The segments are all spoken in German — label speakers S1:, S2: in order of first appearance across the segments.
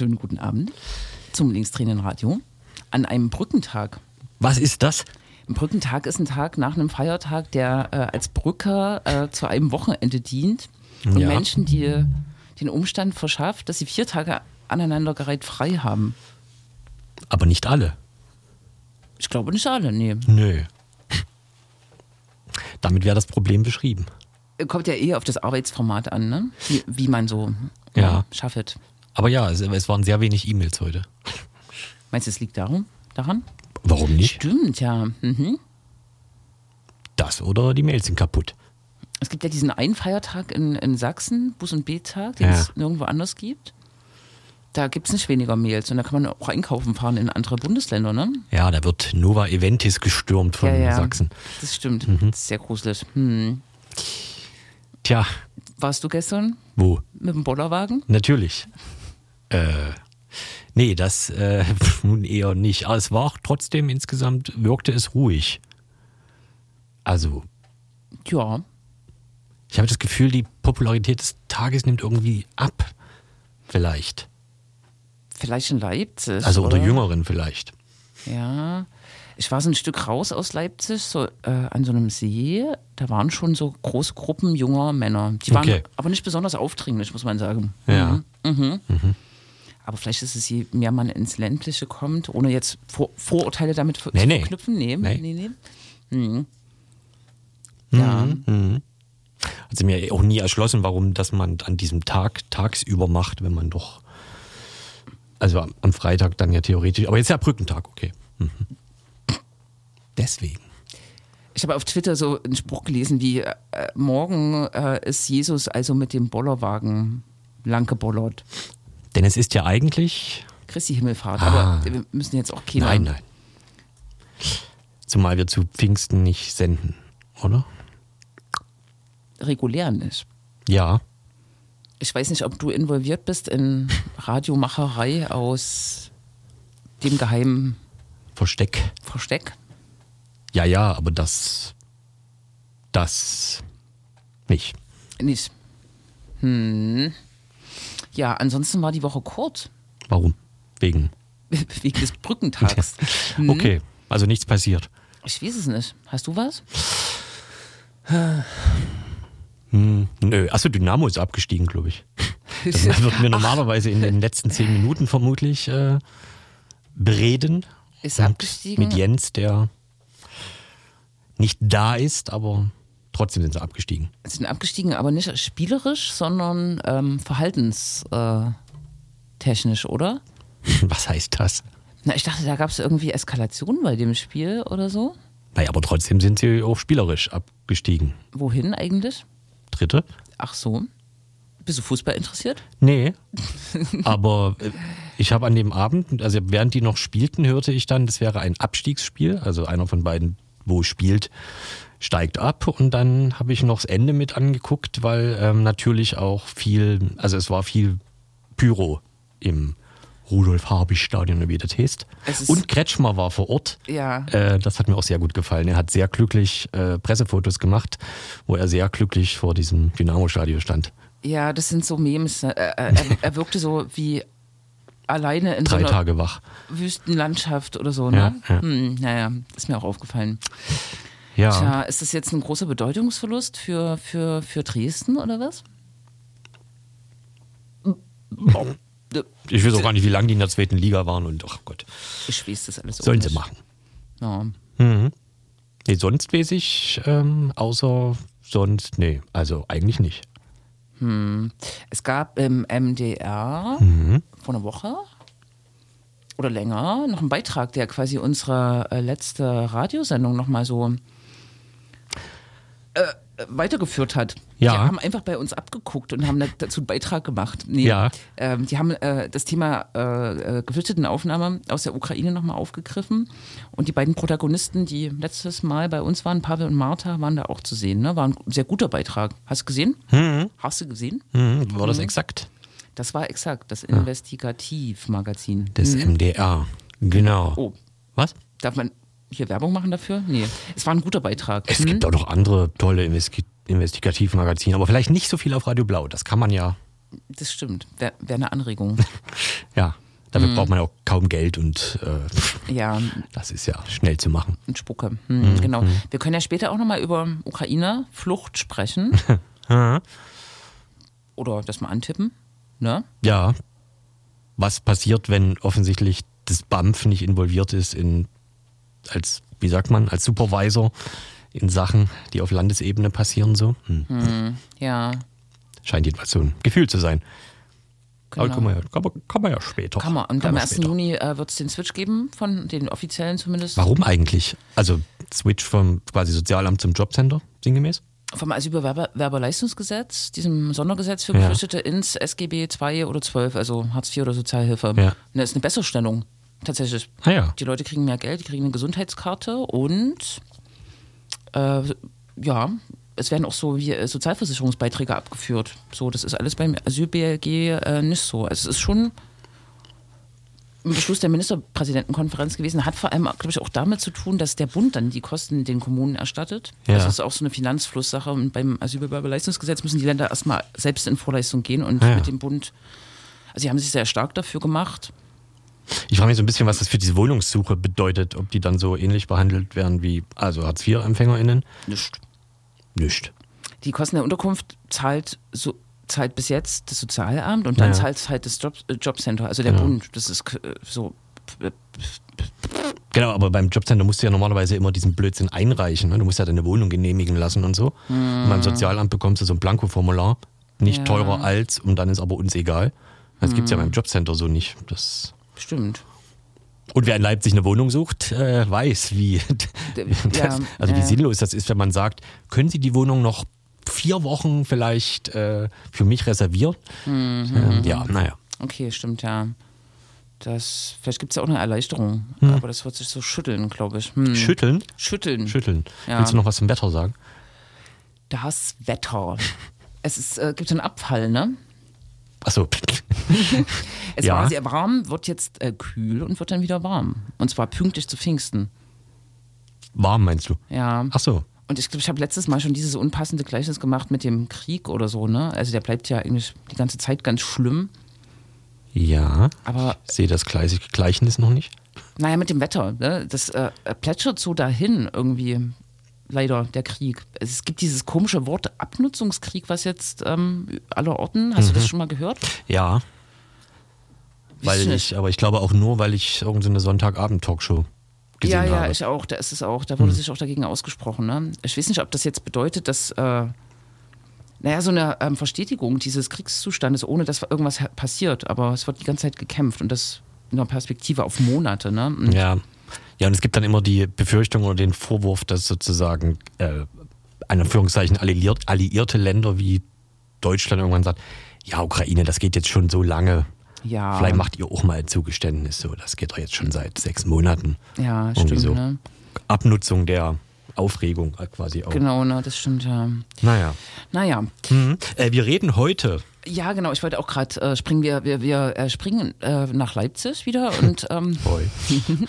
S1: Schönen guten Abend zum Linkstränenradio an einem Brückentag.
S2: Was ist das?
S1: Ein Brückentag ist ein Tag nach einem Feiertag, der äh, als Brücke äh, zu einem Wochenende dient und
S2: Ja.
S1: Menschen, die den Umstand verschafft, dass sie vier Tage aneinandergereiht frei haben.
S2: Aber nicht alle.
S1: Ich glaube nicht alle, nee.
S2: Nö. Damit wäre das Problem beschrieben.
S1: Kommt ja eher auf das Arbeitsformat an, ne? Wie, wie man so
S2: Ja.
S1: schafft.
S2: Aber ja, es, es waren sehr wenig E-Mails heute.
S1: Meinst du, es liegt darum, daran?
S2: Warum nicht?
S1: Stimmt, ja. Mhm.
S2: Das oder die Mails sind kaputt.
S1: Es gibt ja diesen einen Feiertag in, in Sachsen, Bus- und B-Tag, den
S2: Ja.
S1: es nirgendwo anders gibt. Da gibt es nicht weniger Mails und da kann man auch einkaufen fahren in andere Bundesländer, ne?
S2: Ja, da wird Nova Eventis gestürmt von
S1: ja, ja.
S2: Sachsen.
S1: Das stimmt.
S2: Mhm.
S1: Das ist sehr gruselig. Hm.
S2: Tja,
S1: Warst du gestern
S2: wo?
S1: mit dem Bollerwagen?
S2: Natürlich. Äh, nee, das äh, nun eher nicht. Aber es war auch trotzdem insgesamt, wirkte es ruhig. Also,
S1: Ja.
S2: ich habe das Gefühl, die Popularität des Tages nimmt irgendwie ab. Vielleicht.
S1: Vielleicht in Leipzig.
S2: Also unter
S1: oder?
S2: Jüngeren vielleicht.
S1: Ja. Ich war so ein Stück raus aus Leipzig, so äh, an so einem See. Da waren schon so große Gruppen junger Männer. Die waren
S2: Okay.
S1: aber nicht besonders aufdringlich, muss man sagen.
S2: Ja.
S1: Mhm. Aber vielleicht ist es, je mehr man ins Ländliche kommt, ohne jetzt Vor Vorurteile damit
S2: Nee,
S1: zu
S2: nee.
S1: verknüpfen. Nee,
S2: Nee.
S1: nee, nee. Mhm. Ja.
S2: Hat sie mir auch nie erschlossen, warum das man an diesem Tag tagsüber macht, wenn man doch. Also am- am Freitag dann ja theoretisch. Aber jetzt ja Brückentag, okay. Mhm. Deswegen.
S1: Ich habe auf Twitter so einen Spruch gelesen wie, äh, morgen äh, ist Jesus also mit dem Bollerwagen lang gebollert.
S2: Denn es ist ja eigentlich.
S1: Christi Himmelfahrt.
S2: Ah.
S1: Aber wir müssen jetzt auch keine
S2: Nein, nein. Zumal wir zu Pfingsten nicht senden, oder?
S1: regulär nicht.
S2: Ja.
S1: Ich weiß nicht, ob du involviert bist in Radiomacherei aus dem geheimen
S2: Versteck.
S1: Versteck.
S2: Ja, ja, aber das. Das. Nicht.
S1: Nicht. Hm. Ja, ansonsten war die Woche kurz.
S2: Warum? Wegen.
S1: Wegen des Brückentags.
S2: Okay, also nichts passiert.
S1: Ich weiß es nicht. Hast du was?
S2: Hm, nö, achso, Dynamo ist abgestiegen, glaube ich. Das wird mir normalerweise in den letzten zehn Minuten vermutlich äh, bereden.
S1: Ist
S2: Und
S1: abgestiegen.
S2: Mit Jens, der nicht da ist, aber trotzdem sind sie abgestiegen.
S1: sind abgestiegen, aber nicht spielerisch, sondern ähm, verhaltenstechnisch, äh, oder?
S2: Was heißt das?
S1: Na, ich dachte, da gab es irgendwie Eskalation bei dem Spiel oder so.
S2: Naja, aber trotzdem sind sie auch spielerisch abgestiegen.
S1: Wohin eigentlich?
S2: Dritte?
S1: Ach so. Bist du Fußball interessiert?
S2: Nee. Aber äh, ich habe an dem Abend, also während die noch spielten, hörte ich dann, das wäre ein Abstiegsspiel. Also einer von beiden, wo spielt, steigt ab. Und dann habe ich noch das Ende mit angeguckt, weil ähm, natürlich auch viel, also es war viel Pyro im Rudolf-Harbig-Stadion, oder wie das heißt. Und Kretschmer war vor Ort.
S1: Ja.
S2: Äh, das hat mir auch sehr gut gefallen. Er hat sehr glücklich äh, Pressefotos gemacht, wo er sehr glücklich vor diesem Dynamo-Stadion stand.
S1: Ja, das sind so Memes. ne? Er, er, er wirkte so wie alleine in so
S2: Drei
S1: einer
S2: Tage wach.
S1: Wüstenlandschaft oder so, ne?
S2: Ja, ja.
S1: Hm, naja, ist mir auch aufgefallen.
S2: Ja.
S1: Tja, ist das jetzt ein großer Bedeutungsverlust für, für, für Dresden oder was?
S2: Ich weiß auch gar nicht, wie lange die in der zweiten Liga waren und ach Gott,
S1: Ich weiß das alles
S2: sollen sie machen.
S1: Ja.
S2: Nee, sonst weiß ich, ähm, außer sonst, nee, also eigentlich nicht.
S1: Es gab im MDR
S2: Mhm.
S1: vor einer Woche oder länger noch einen Beitrag, der quasi unsere äh, letzte Radiosendung nochmal so äh, weitergeführt hat.
S2: Ja.
S1: Die haben einfach bei uns abgeguckt und haben da- dazu einen Beitrag gemacht. Nee,
S2: Ja.
S1: ähm, die haben äh, das Thema äh, äh, Geflüchtetenaufnahme aus der Ukraine nochmal aufgegriffen. Und die beiden Protagonisten, die letztes Mal bei uns waren, Pavel und Martha, waren da auch zu sehen. Ne? War ein sehr guter Beitrag. Hast du gesehen? Hast du gesehen?
S2: Mhm, war das exakt?
S1: Das war exakt das Investigativmagazin.
S2: Das MDR. Genau.
S1: Oh,
S2: Was?
S1: darf man hier Werbung machen dafür? Nee. Es war ein guter Beitrag.
S2: Es
S1: Hm?
S2: gibt auch noch andere tolle Investi Investigativmagazine, aber vielleicht nicht so viel auf Radio Blau. Das kann man ja.
S1: Das stimmt. Wäre wär eine Anregung.
S2: Dafür braucht man ja auch kaum Geld und äh,
S1: Ja,
S2: das ist ja schnell zu machen.
S1: und Spucke. Hm, Genau. Wir können ja später auch nochmal über Ukraine-Flucht sprechen. Oder das mal antippen. Ne?
S2: Ja. Was passiert, wenn offensichtlich das BAMF nicht involviert ist in als, wie sagt man, als Supervisor in Sachen, die auf Landesebene passieren so? Hm.
S1: Ja,
S2: Scheint jedenfalls so ein Gefühl zu sein.
S1: genau.
S2: Aber kann man, ja, kann, man, kann man ja später.
S1: Kann man. Und
S2: Kann
S1: am
S2: man
S1: 1.
S2: später.
S1: Juni äh, wird es den Switch geben, von den offiziellen zumindest.
S2: Warum eigentlich? Also Switch vom quasi Sozialamt zum Jobcenter, sinngemäß?
S1: Vom Asylbewerberleistungsgesetz, diesem Sondergesetz für
S2: Ja.
S1: Geflüchtete ins SGB 2 oder 12, also Hartz IV oder Sozialhilfe.
S2: Ja.
S1: Das ist eine Besserstellung, tatsächlich.
S2: Ah ja.
S1: Die Leute kriegen mehr Geld, die kriegen eine Gesundheitskarte und äh, ja, es werden auch so wie äh, Sozialversicherungsbeiträge abgeführt. So, das ist alles beim Asyl-BLG äh, nicht so. Also es ist schon ein Beschluss der Ministerpräsidentenkonferenz gewesen, hat vor allem, glaube ich, auch damit zu tun, dass der Bund dann die Kosten den Kommunen erstattet.
S2: Ja.
S1: Also das ist auch so eine Finanzflusssache. Und beim Asylbewerberleistungsgesetz müssen die Länder erstmal selbst in Vorleistung gehen und
S2: Ja.
S1: mit dem Bund, also sie haben sich sehr stark dafür gemacht.
S2: Ich frage mich so ein bisschen, was das für diese Wohnungssuche bedeutet, ob die dann so ähnlich behandelt werden wie also Hartz-IV-EmpfängerInnen.
S1: Nicht.
S2: Nicht.
S1: Die Kosten der Unterkunft zahlt so zahlt bis jetzt das Sozialamt und dann
S2: Ja.
S1: zahlt halt das Job, äh, Jobcenter, also der
S2: Genau.
S1: Bund. Das ist äh, so.
S2: Genau, aber beim Jobcenter musst du ja normalerweise immer diesen Blödsinn einreichen. Ne? Du musst ja deine Wohnung genehmigen lassen und so. Und beim Sozialamt bekommst du so ein Blankoformular. Nicht
S1: Ja.
S2: teurer als und dann ist aber uns egal. Das gibt's ja beim Jobcenter so nicht. Das
S1: Stimmt.
S2: und wer in Leipzig eine Wohnung sucht, äh, weiß, wie, das, also wie sinnlos das ist, wenn man sagt, können Sie die Wohnung noch vier Wochen vielleicht äh, für mich reservieren?
S1: Mhm.
S2: Ähm, ja, naja.
S1: Okay, stimmt, ja. Das, vielleicht gibt es ja auch eine Erleichterung, aber das wird sich so schütteln, glaube ich. Hm.
S2: Schütteln?
S1: Schütteln.
S2: Schütteln.
S1: Ja.
S2: Willst du noch was zum Wetter sagen?
S1: Das Wetter. Es ist, äh, gibt einen Abfall, ne?
S2: Achso.
S1: Es
S2: Ja.
S1: war sehr warm, wird jetzt äh, kühl und wird dann wieder warm. Und zwar pünktlich zu Pfingsten.
S2: Warm meinst du?
S1: Ja.
S2: Ach so.
S1: Und ich glaube, ich habe letztes Mal schon dieses unpassende Gleichnis gemacht mit dem Krieg oder so, ne? Also der bleibt ja eigentlich die ganze Zeit ganz schlimm.
S2: Ja.
S1: Aber
S2: Ich sehe das Gleich- Gleichnis noch nicht.
S1: naja, mit dem Wetter, ne? Das äh, plätschert so dahin irgendwie. Leider, der Krieg. Es gibt dieses komische Wort Abnutzungskrieg, was jetzt ähm, aller Orten. Hast du das schon mal gehört?
S2: Ja. Weil
S1: Wisst ihr
S2: ich, aber ich glaube auch nur, weil ich irgendeine Sonntagabend-Talkshow gesehen
S1: ja, ja,
S2: habe.
S1: ich auch. Da ist es auch. Da wurde sich auch dagegen ausgesprochen. Ne? Ich weiß nicht, ob das jetzt bedeutet, dass, äh, naja, so eine ähm, Verstetigung dieses Kriegszustandes, ohne dass irgendwas passiert. Aber es wird die ganze Zeit gekämpft und das in einer Perspektive auf Monate. Ne? Und
S2: Ja. Ja, und es gibt dann immer die Befürchtung oder den Vorwurf, dass sozusagen äh, in Anführungszeichen alliiert, alliierte Länder wie Deutschland irgendwann sagt, ja, Ukraine, das geht jetzt schon so lange.
S1: Ja.
S2: Vielleicht macht ihr auch mal ein Zugeständnis. So, das geht doch jetzt schon seit sechs Monaten.
S1: Ja,
S2: Irgendwie
S1: stimmt.
S2: so.
S1: Ne?
S2: Abnutzung der Aufregung quasi auch.
S1: Genau, ne, das stimmt, ja.
S2: Naja.
S1: Naja.
S2: Mhm. Äh, wir reden heute.
S1: Ja, genau, ich wollte auch gerade äh, springen. Wir, wir, wir äh, springen äh, nach Leipzig wieder und ähm.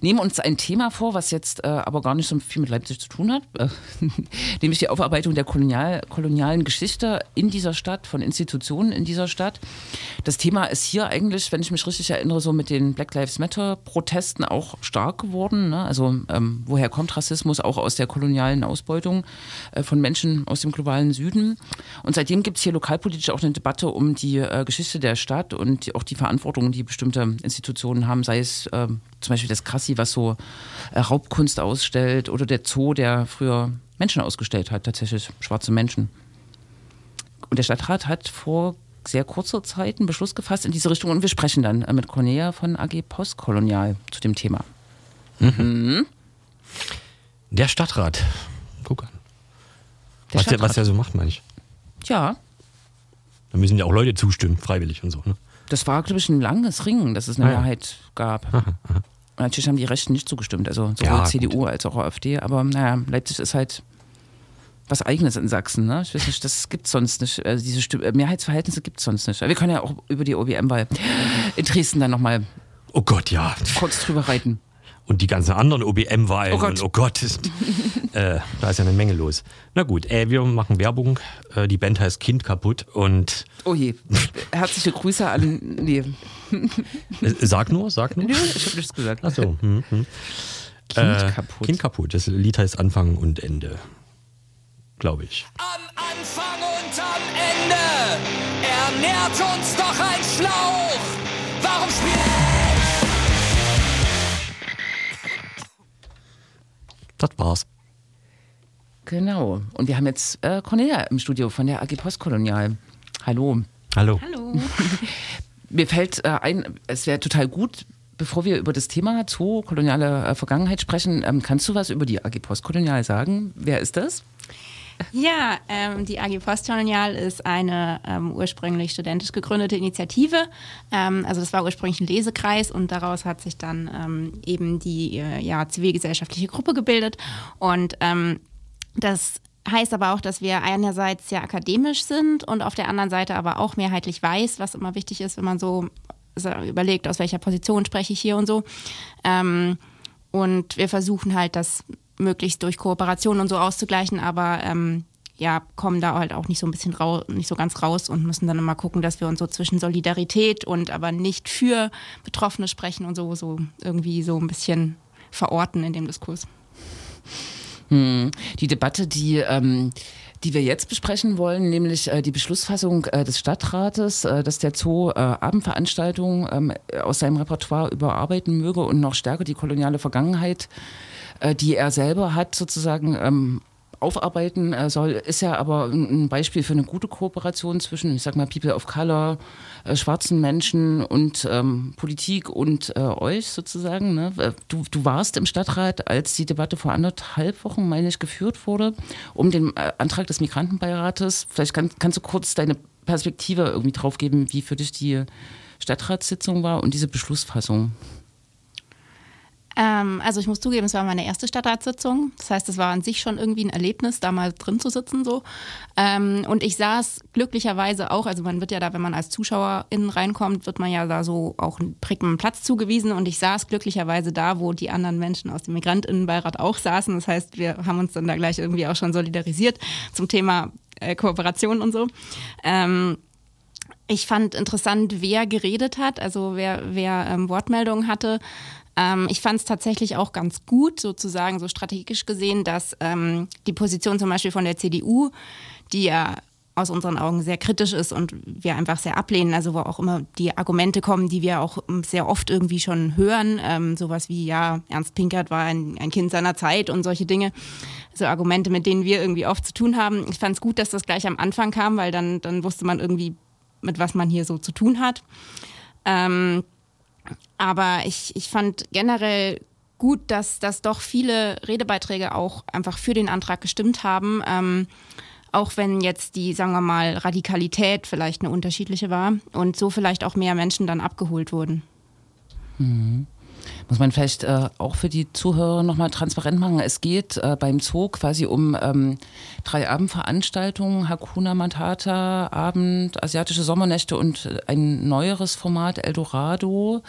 S1: nehmen uns ein Thema vor, was jetzt äh, aber gar nicht so viel mit Leipzig zu tun hat, äh, nämlich die Aufarbeitung der kolonial, kolonialen Geschichte in dieser Stadt, von Institutionen in dieser Stadt. Das Thema ist hier eigentlich, wenn ich mich richtig erinnere, so mit den Black Lives Matter-Protesten auch stark geworden. Ne? Also ähm, woher kommt Rassismus? Auch aus der kolonialen Ausbeutung äh, von Menschen aus dem globalen Süden. Und seitdem gibt es hier lokalpolitisch auch eine Debatte um die äh, Geschichte der Stadt und die, auch die Verantwortung, die bestimmte Institutionen haben, sei es ähm, zum Beispiel das Krassi, was so äh, Raubkunst ausstellt, oder der Zoo, der früher Menschen ausgestellt hat, tatsächlich schwarze Menschen. Und der Stadtrat hat vor sehr kurzer Zeit einen Beschluss gefasst in diese Richtung und wir sprechen dann äh, mit Cornelia von AG Postkolonial zu dem Thema.
S2: Der Stadtrat. Guck an.
S1: Der
S2: Was der, was
S1: Stadtrat.
S2: der so macht, meine ich.
S1: Ja,
S2: Da müssen ja auch Leute zustimmen, freiwillig und so. Ne?
S1: das war, glaube ich, ein langes Ringen, dass es eine
S2: Ah ja.
S1: Mehrheit gab. Und natürlich haben die Rechten nicht zugestimmt, also sowohl
S2: Ja,
S1: CDU als auch AfD. Aber naja, Leipzig ist halt was Eigenes in Sachsen. Ne? Ich weiß nicht, das gibt es sonst nicht. Also diese Stimm äh, Mehrheitsverhältnisse gibt es sonst nicht. Aber wir können ja auch über die OBM-Wahl in Dresden dann nochmal
S2: Oh Gott, ja.
S1: kurz drüber reiten.
S2: Und die ganzen anderen OBM-Wahlen.
S1: Oh Gott.
S2: Und oh Gott, ist, äh, da ist ja eine Menge los. Na gut, äh, wir machen Werbung. Äh, die Band heißt Kind kaputt und
S1: Oh je. Herzliche Grüße an. Nee.
S2: äh, sag nur, sag nur.
S1: Nö, ich habe nichts gesagt.
S2: Achso. Hm, hm.
S1: Kind
S2: Äh,
S1: kaputt.
S2: Kind kaputt. Das Lied heißt Anfang und Ende. Glaube ich.
S3: Am Anfang und am Ende ernährt uns doch ein Schlauch.
S2: Das war's.
S1: Genau. Und wir haben jetzt äh, Cornelia im Studio von der AG Postkolonial. Hallo.
S2: Hallo.
S4: Hallo.
S1: Mir fällt äh, ein, es wäre total gut, bevor wir über das Thema Zoo, koloniale äh, Vergangenheit sprechen, ähm, kannst du was über die AG Postkolonial sagen? Wer ist das?
S4: Ja, ähm, die AG Postkolonial ist eine ähm, ursprünglich studentisch gegründete Initiative. Ähm, also das war ursprünglich ein Lesekreis und daraus hat sich dann ähm, eben die äh, ja, zivilgesellschaftliche Gruppe gebildet. Und ähm, das heißt aber auch, dass wir einerseits sehr akademisch sind und auf der anderen Seite aber auch mehrheitlich weiß, was immer wichtig ist, wenn man so überlegt, aus welcher Position spreche ich hier und so. Ähm, und wir versuchen halt, das möglichst durch Kooperation und so auszugleichen, aber ähm, ja, kommen da halt auch nicht so ein bisschen rau nicht so ganz raus und müssen dann immer gucken, dass wir uns so zwischen Solidarität und aber nicht für Betroffene sprechen und so, so irgendwie so ein bisschen verorten in dem Diskurs.
S1: Hm. Die Debatte, die, ähm, die wir jetzt besprechen wollen, nämlich äh, die Beschlussfassung äh, des Stadtrates, äh, dass der Zoo äh, Abendveranstaltungen ähm, aus seinem Repertoire überarbeiten möge und noch stärker die koloniale Vergangenheit, die er selber hat, sozusagen ähm, aufarbeiten äh, soll, ist ja aber ein ein Beispiel für eine gute Kooperation zwischen, ich sag mal, People of Color, äh, schwarzen Menschen und ähm, Politik und äh, euch sozusagen. Ne? Äh, Du, du warst im Stadtrat, als die Debatte vor anderthalb Wochen, meine ich, geführt wurde, um den äh, Antrag des Migrantenbeirates. Vielleicht kann, kannst du kurz deine Perspektive irgendwie drauf geben, wie für dich die Stadtratssitzung war und diese Beschlussfassung.
S4: Ähm, also ich muss zugeben, es war meine erste Stadtratssitzung. Das heißt, es war an sich schon irgendwie ein Erlebnis, da mal drin zu sitzen so. Ähm, und ich saß glücklicherweise auch, also man wird ja da, wenn man als Zuschauerin reinkommt, wird man ja da so auch einen prägenden Platz zugewiesen. Und ich saß glücklicherweise da, wo die anderen Menschen aus dem Migrantinnenbeirat auch saßen. Das heißt, wir haben uns dann da gleich irgendwie auch schon solidarisiert zum Thema äh, Kooperation und so. Ähm, ich fand interessant, wer geredet hat, also wer, wer ähm, Wortmeldungen hatte. Ähm, ich fand es tatsächlich auch ganz gut, sozusagen so strategisch gesehen, dass ähm, die Position zum Beispiel von der CDU, die ja aus unseren Augen sehr kritisch ist und wir einfach sehr ablehnen, also wo auch immer die Argumente kommen, die wir auch sehr oft irgendwie schon hören, ähm, sowas wie, ja, Ernst Pinkert war ein, ein Kind seiner Zeit und solche Dinge, so Argumente, mit denen wir irgendwie oft zu tun haben. Ich fand es gut, dass das gleich am Anfang kam, weil dann, dann wusste man irgendwie, mit was man hier so zu tun hat. Ähm, aber ich, ich fand generell gut, dass, dass doch viele Redebeiträge auch einfach für den Antrag gestimmt haben. Ähm, auch wenn jetzt die, sagen wir mal, Radikalität vielleicht eine unterschiedliche war und so vielleicht auch mehr Menschen dann abgeholt wurden.
S1: Muss man vielleicht äh, auch für die Zuhörer nochmal transparent machen. Es geht äh, beim Zoo quasi um ähm, drei Abendveranstaltungen, Hakuna Matata, Abend, asiatische Sommernächte und ein neueres Format, Eldorado,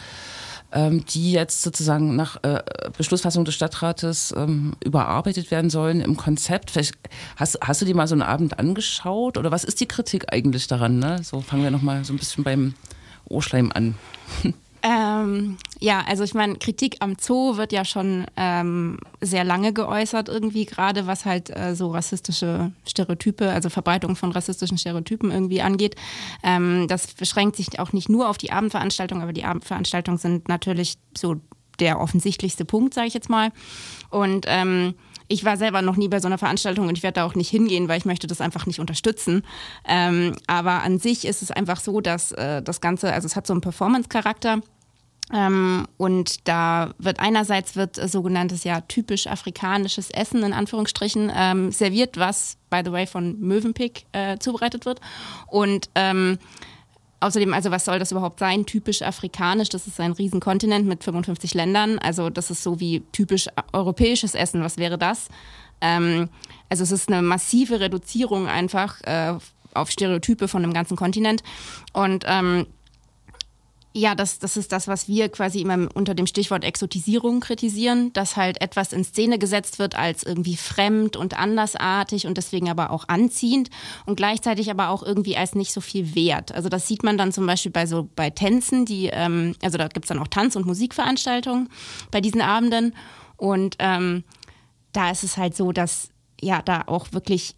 S1: ähm, die jetzt sozusagen nach äh, Beschlussfassung des Stadtrates ähm, überarbeitet werden sollen im Konzept. Vielleicht hast, hast du dir mal so einen Abend angeschaut oder was ist die Kritik eigentlich daran? Ne? So fangen wir nochmal so ein bisschen beim Ohrschleim an.
S4: Ähm, ja, also ich meine, Kritik am Zoo wird ja schon ähm, sehr lange geäußert, irgendwie gerade was halt äh, so rassistische Stereotype, also Verbreitung von rassistischen Stereotypen irgendwie angeht. Ähm, das beschränkt sich auch nicht nur auf die Abendveranstaltung, aber die Abendveranstaltungen sind natürlich so der offensichtlichste Punkt, sage ich jetzt mal. Und ähm, ich war selber noch nie bei so einer Veranstaltung und ich werde da auch nicht hingehen, weil ich möchte das einfach nicht unterstützen. Ähm, aber an sich ist es einfach so, dass äh, das Ganze, also es hat so einen Performance-Charakter. Ähm, und da wird einerseits wird äh, sogenanntes ja typisch afrikanisches Essen in Anführungsstrichen ähm, serviert, was by the way von Mövenpick äh, zubereitet wird. Und ähm, Außerdem, also was soll das überhaupt sein? Typisch afrikanisch, das ist ein Riesenkontinent mit 55 Ländern. Also das ist so wie typisch europäisches Essen. Was wäre das? Ähm, also es ist eine massive Reduzierung einfach äh, auf Stereotype von dem ganzen Kontinent. Und ähm, Ja, das, das ist das, was wir quasi immer unter dem Stichwort Exotisierung kritisieren, dass halt etwas in Szene gesetzt wird als irgendwie fremd und andersartig und deswegen aber auch anziehend und gleichzeitig aber auch irgendwie als nicht so viel wert. Also das sieht man dann zum Beispiel bei so bei Tänzen, die, ähm, also da gibt es dann auch Tanz- und Musikveranstaltungen bei diesen Abenden und ähm, da ist es halt so, dass ja da auch wirklich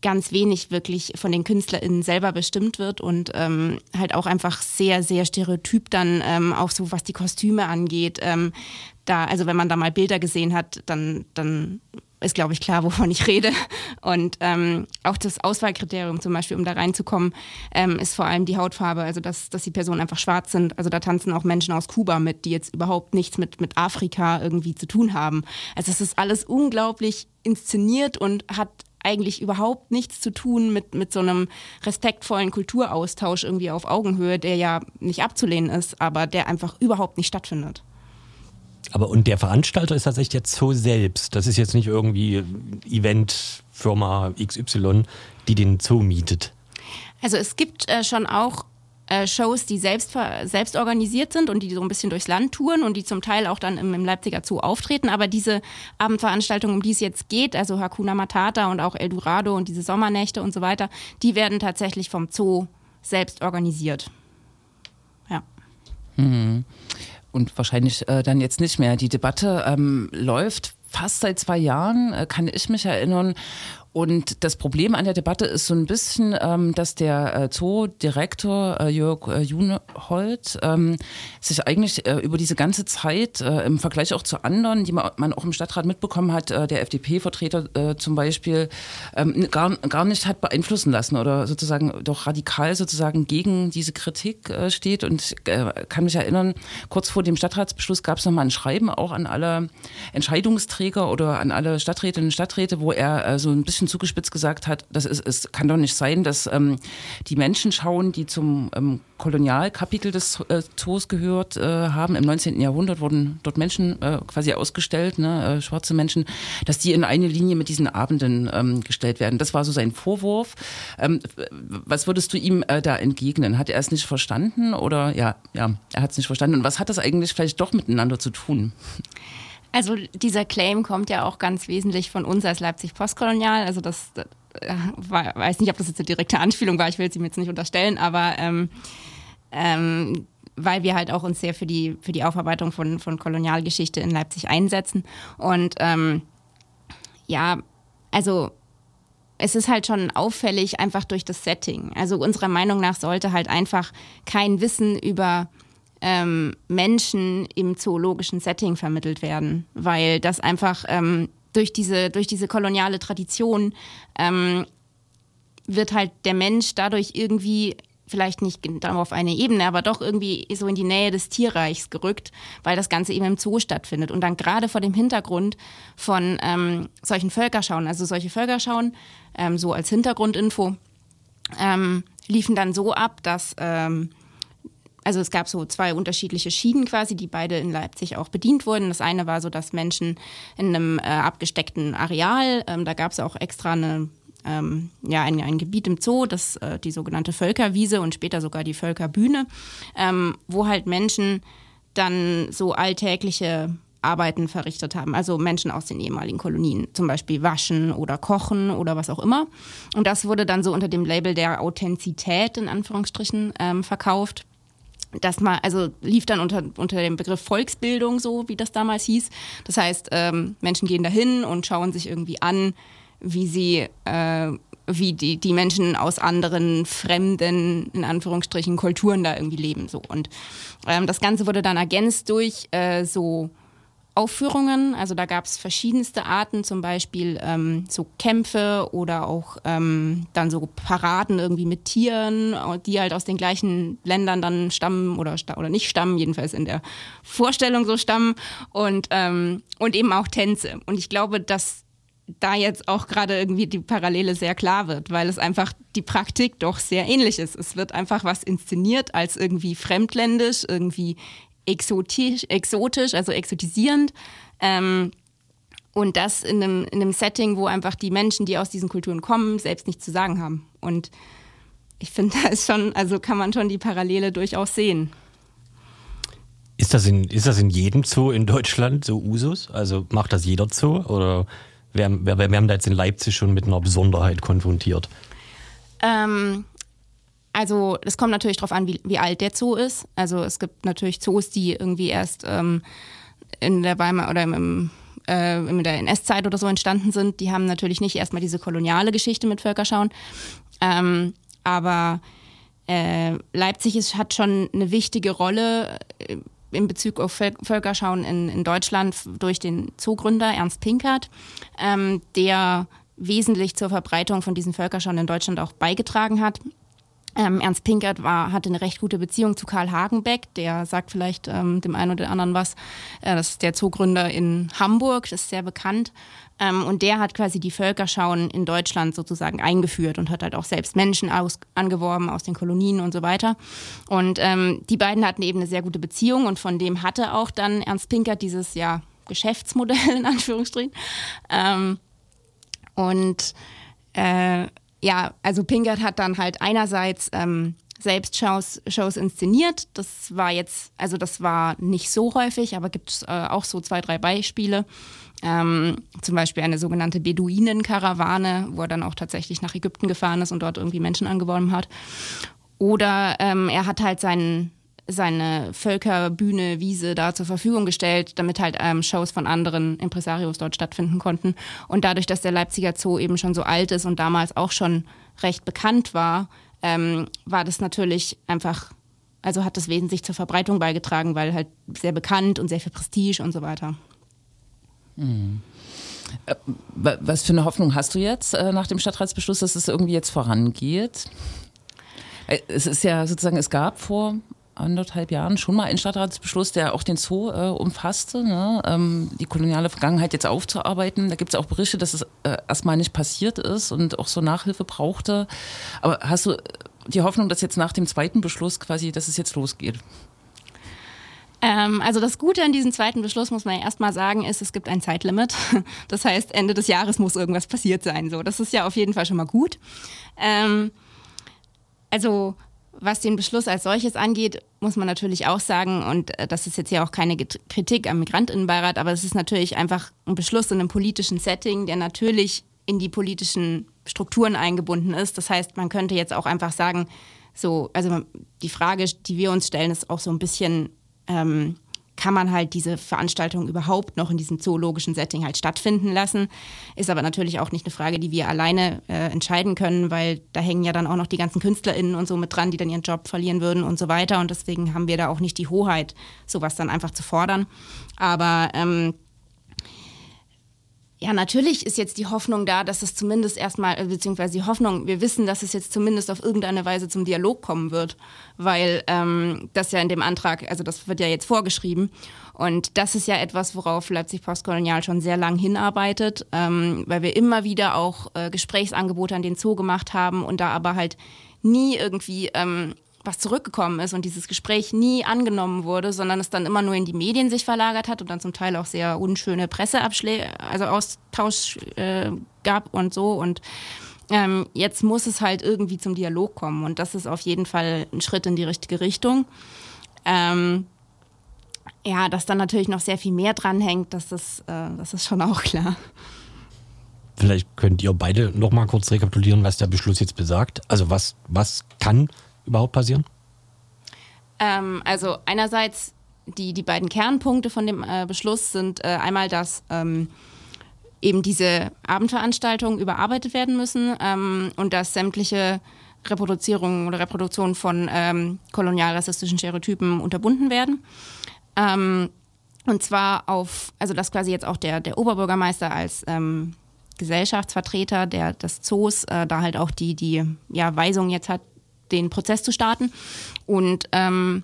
S4: ganz wenig wirklich von den KünstlerInnen selber bestimmt wird und ähm, halt auch einfach sehr, sehr stereotyp dann ähm, auch so, was die Kostüme angeht. Ähm, da, also wenn man da mal Bilder gesehen hat, dann, dann ist, glaube ich, klar, wovon ich rede. Und ähm, auch das Auswahlkriterium zum Beispiel, um da reinzukommen, ähm, ist vor allem die Hautfarbe, also dass, dass die Personen einfach schwarz sind. Also da tanzen auch Menschen aus Kuba mit, die jetzt überhaupt nichts mit, mit Afrika irgendwie zu tun haben. Also es ist alles unglaublich inszeniert und hat eigentlich überhaupt nichts zu tun mit, mit so einem respektvollen Kulturaustausch irgendwie auf Augenhöhe, der ja nicht abzulehnen ist, aber der einfach überhaupt nicht stattfindet.
S2: Aber und der Veranstalter ist tatsächlich jetzt so selbst. Das ist jetzt nicht irgendwie Eventfirma XY, die den Zoo mietet.
S4: Also es gibt äh, schon auch äh, Shows, die selbst, selbst organisiert sind und die so ein bisschen durchs Land touren und die zum Teil auch dann im, im Leipziger Zoo auftreten. Aber diese Abendveranstaltungen, um die es jetzt geht, also Hakuna Matata und auch Eldorado und diese Sommernächte und so weiter, die werden tatsächlich vom Zoo selbst organisiert. Ja.
S1: Mhm. Und wahrscheinlich äh, dann jetzt nicht mehr. Die Debatte ähm, läuft fast seit zwei Jahren, äh, kann ich mich erinnern. Und das Problem an der Debatte ist so ein bisschen, ähm, dass der äh, Zoodirektor äh, Jörg äh, Junhold ähm, sich eigentlich äh, über diese ganze Zeit äh, im Vergleich auch zu anderen, die man, auch im Stadtrat mitbekommen hat, äh, der FDP-Vertreter äh, zum Beispiel, ähm, gar, gar nicht hat beeinflussen lassen oder sozusagen doch radikal sozusagen gegen diese Kritik steht. Und ich kann mich erinnern, kurz vor dem Stadtratsbeschluss gab es nochmal ein Schreiben auch an alle Entscheidungsträger oder an alle Stadträtinnen und Stadträte, wo er so ein bisschen bisschen zugespitzt gesagt hat, das ist, es kann doch nicht sein, dass ähm, die Menschen schauen, die zum ähm, Kolonialkapitel des äh, Zoos gehört äh, haben. Im 19. Jahrhundert wurden dort Menschen äh, quasi ausgestellt, ne, äh, schwarze Menschen, dass die in eine Linie mit diesen Abenden ähm, gestellt werden. Das war so sein Vorwurf. Ähm, was würdest du ihm äh, da entgegnen? Hat er es nicht verstanden oder ja, ja, er hat es nicht verstanden. Und was hat das eigentlich vielleicht doch miteinander zu tun?
S4: Also dieser Claim kommt ja auch ganz wesentlich von uns als Leipzig Postkolonial. Also das, das äh, weiß nicht, ob das jetzt eine direkte Anspielung war, ich will es ihm jetzt nicht unterstellen, aber ähm, ähm, weil wir halt auch uns sehr für die, für die Aufarbeitung von, von Kolonialgeschichte in Leipzig einsetzen. Und ähm, ja, also es ist halt schon auffällig einfach durch das Setting. Also unserer Meinung nach sollte halt einfach kein Wissen über ähm, Menschen im zoologischen Setting vermittelt werden, weil das einfach ähm, durch, diese, durch diese koloniale Tradition ähm, wird halt der Mensch dadurch irgendwie vielleicht nicht auf eine Ebene, aber doch irgendwie so in die Nähe des Tierreichs gerückt, weil das Ganze eben im Zoo stattfindet. Und dann gerade vor dem Hintergrund von ähm, solchen Völkerschauen, also solche Völkerschauen, ähm, so als Hintergrundinfo, ähm, liefen dann so ab, dass ähm, also es gab so zwei unterschiedliche Schienen quasi, die beide in Leipzig auch bedient wurden. Das eine war so, dass Menschen in einem äh, abgesteckten Areal, ähm, da gab es auch extra eine ähm, ja, ein, ein, Gebiet im Zoo, das, äh, die sogenannte Völkerwiese und später sogar die Völkerbühne, ähm, wo halt Menschen dann so alltägliche Arbeiten verrichtet haben, also Menschen aus den ehemaligen Kolonien, zum Beispiel waschen oder kochen oder was auch immer. Und das wurde dann so unter dem Label der Authentizität in Anführungsstrichen ähm, verkauft das mal, also lief dann unter, unter dem Begriff Volksbildung, so wie das damals hieß. Das heißt, ähm, Menschen gehen dahin und schauen sich irgendwie an, wie sie, äh, wie die, die Menschen aus anderen fremden, in Anführungsstrichen, Kulturen da irgendwie leben. So. Und ähm, das Ganze wurde dann ergänzt durch äh, so Aufführungen. Also da gab es verschiedenste Arten, zum Beispiel ähm, so Kämpfe oder auch ähm, dann so Paraden irgendwie mit Tieren, die halt aus den gleichen Ländern dann stammen oder, oder nicht stammen, jedenfalls in der Vorstellung so stammen und, ähm, und eben auch Tänze. Und ich glaube, dass da jetzt auch gerade irgendwie die Parallele sehr klar wird, weil es einfach die Praktik doch sehr ähnlich ist. Es wird einfach was inszeniert als irgendwie fremdländisch, irgendwie exotisch, exotisch also exotisierend. Ähm, und das in einem, in einem Setting, wo einfach die Menschen, die aus diesen Kulturen kommen, selbst nichts zu sagen haben. Und ich finde, da ist schon, also kann man schon die Parallele durchaus sehen.
S2: Ist das, in, ist das in jedem Zoo in Deutschland so Usus? Also macht das jeder Zoo? Oder wir, wir, wir haben da jetzt in Leipzig schon mit einer Besonderheit konfrontiert?
S4: Ähm, also es kommt natürlich darauf an, wie, wie alt der Zoo ist. Also es gibt natürlich Zoos, die irgendwie erst ähm, in der Weimar oder im, äh, in der NS-Zeit oder so entstanden sind. Die haben natürlich nicht erstmal diese koloniale Geschichte mit Völkerschauen. Ähm, aber äh, Leipzig ist, hat schon eine wichtige Rolle äh, in Bezug auf Völkerschauen in, in Deutschland durch den Zoogründer Ernst Pinkert, ähm, der wesentlich zur Verbreitung von diesen Völkerschauen in Deutschland auch beigetragen hat. Ähm, Ernst Pinkert war, hatte eine recht gute Beziehung zu Karl Hagenbeck, der sagt vielleicht ähm, dem einen oder anderen was. Äh, das ist der Zoogründer in Hamburg, das ist sehr bekannt. Ähm, und der hat quasi die Völkerschauen in Deutschland sozusagen eingeführt und hat halt auch selbst Menschen aus, angeworben aus den Kolonien und so weiter. Und ähm, die beiden hatten eben eine sehr gute Beziehung und von dem hatte auch dann Ernst Pinkert dieses ja, Geschäftsmodell in Anführungsstrichen. Ähm, und äh, ja, also Pinkert hat dann halt einerseits ähm, selbst Shows, Shows inszeniert. Das war jetzt, also das war nicht so häufig, aber gibt es äh, auch so zwei, drei Beispiele. Ähm, zum Beispiel eine sogenannte Beduinenkarawane, wo er dann auch tatsächlich nach Ägypten gefahren ist und dort irgendwie Menschen angeworben hat. Oder ähm, er hat halt seinen, seine Völkerbühne, Wiese da zur Verfügung gestellt, damit halt ähm, Shows von anderen Impresarios dort stattfinden konnten. Und dadurch, dass der Leipziger Zoo eben schon so alt ist und damals auch schon recht bekannt war, ähm, war das natürlich einfach, also hat das wesentlich zur Verbreitung beigetragen, weil halt sehr bekannt und sehr viel Prestige und so weiter.
S1: Mhm. Was für eine Hoffnung hast du jetzt äh, nach dem Stadtratsbeschluss, dass es irgendwie jetzt vorangeht? Äh, es ist ja sozusagen, es gab vor anderthalb Jahren schon mal einen Stadtratsbeschluss, der auch den Zoo äh, umfasste, ne? ähm, die koloniale Vergangenheit jetzt aufzuarbeiten. Da gibt es auch Berichte, dass es äh, erstmal nicht passiert ist und auch so Nachhilfe brauchte. Aber hast du die Hoffnung, dass jetzt nach dem zweiten Beschluss quasi, dass es jetzt losgeht?
S4: Ähm, also das Gute an diesem zweiten Beschluss, muss man ja erstmal sagen, ist, es gibt ein Zeitlimit. Das heißt, Ende des Jahres muss irgendwas passiert sein. So, das ist ja auf jeden Fall schon mal gut. Ähm, also was den Beschluss als solches angeht, muss man natürlich auch sagen, und äh, das ist jetzt ja auch keine Kritik am Migrantinnenbeirat, aber es ist natürlich einfach ein Beschluss in einem politischen Setting, der natürlich in die politischen Strukturen eingebunden ist. Das heißt, man könnte jetzt auch einfach sagen, so, also die Frage, die wir uns stellen, ist auch so ein bisschen, ähm, kann man halt diese Veranstaltung überhaupt noch in diesem zoologischen Setting halt stattfinden lassen. Ist aber natürlich auch nicht eine Frage, die wir alleine äh, entscheiden können, weil da hängen ja dann auch noch die ganzen KünstlerInnen und so mit dran, die dann ihren Job verlieren würden und so weiter. Und deswegen haben wir da auch nicht die Hoheit, sowas dann einfach zu fordern. Aber ähm, ja, natürlich ist jetzt die Hoffnung da, dass es zumindest erstmal, äh, beziehungsweise die Hoffnung, wir wissen, dass es jetzt zumindest auf irgendeine Weise zum Dialog kommen wird, weil ähm, das ja in dem Antrag, also das wird ja jetzt vorgeschrieben. Und das ist ja etwas, worauf Leipzig Postkolonial schon sehr lang hinarbeitet, ähm, weil wir immer wieder auch äh, Gesprächsangebote an den Zoo gemacht haben und da aber halt nie irgendwie ähm, was zurückgekommen ist und dieses Gespräch nie angenommen wurde, sondern es dann immer nur in die Medien sich verlagert hat und dann zum Teil auch sehr unschöne Presseabschläge, also Austausch äh, gab und so. Und ähm, jetzt muss es halt irgendwie zum Dialog kommen und das ist auf jeden Fall ein Schritt in die richtige Richtung. Ähm, ja, dass dann natürlich noch sehr viel mehr dranhängt, das ist, äh, das ist schon auch klar.
S2: Vielleicht könnt ihr beide noch mal kurz rekapitulieren, was der Beschluss jetzt besagt. Also was, was kann überhaupt passieren?
S4: Ähm, also einerseits die, die beiden Kernpunkte von dem äh, Beschluss sind äh, einmal, dass ähm, eben diese Abendveranstaltungen überarbeitet werden müssen ähm, und dass sämtliche Reproduzierungen oder Reproduktionen von ähm, kolonialrassistischen Stereotypen unterbunden werden. Ähm, und zwar auf, also dass quasi jetzt auch der, der Oberbürgermeister als ähm, Gesellschaftsvertreter der, des Zoos äh, da halt auch die, die ja, Weisung jetzt hat, den Prozess zu starten. Und ähm,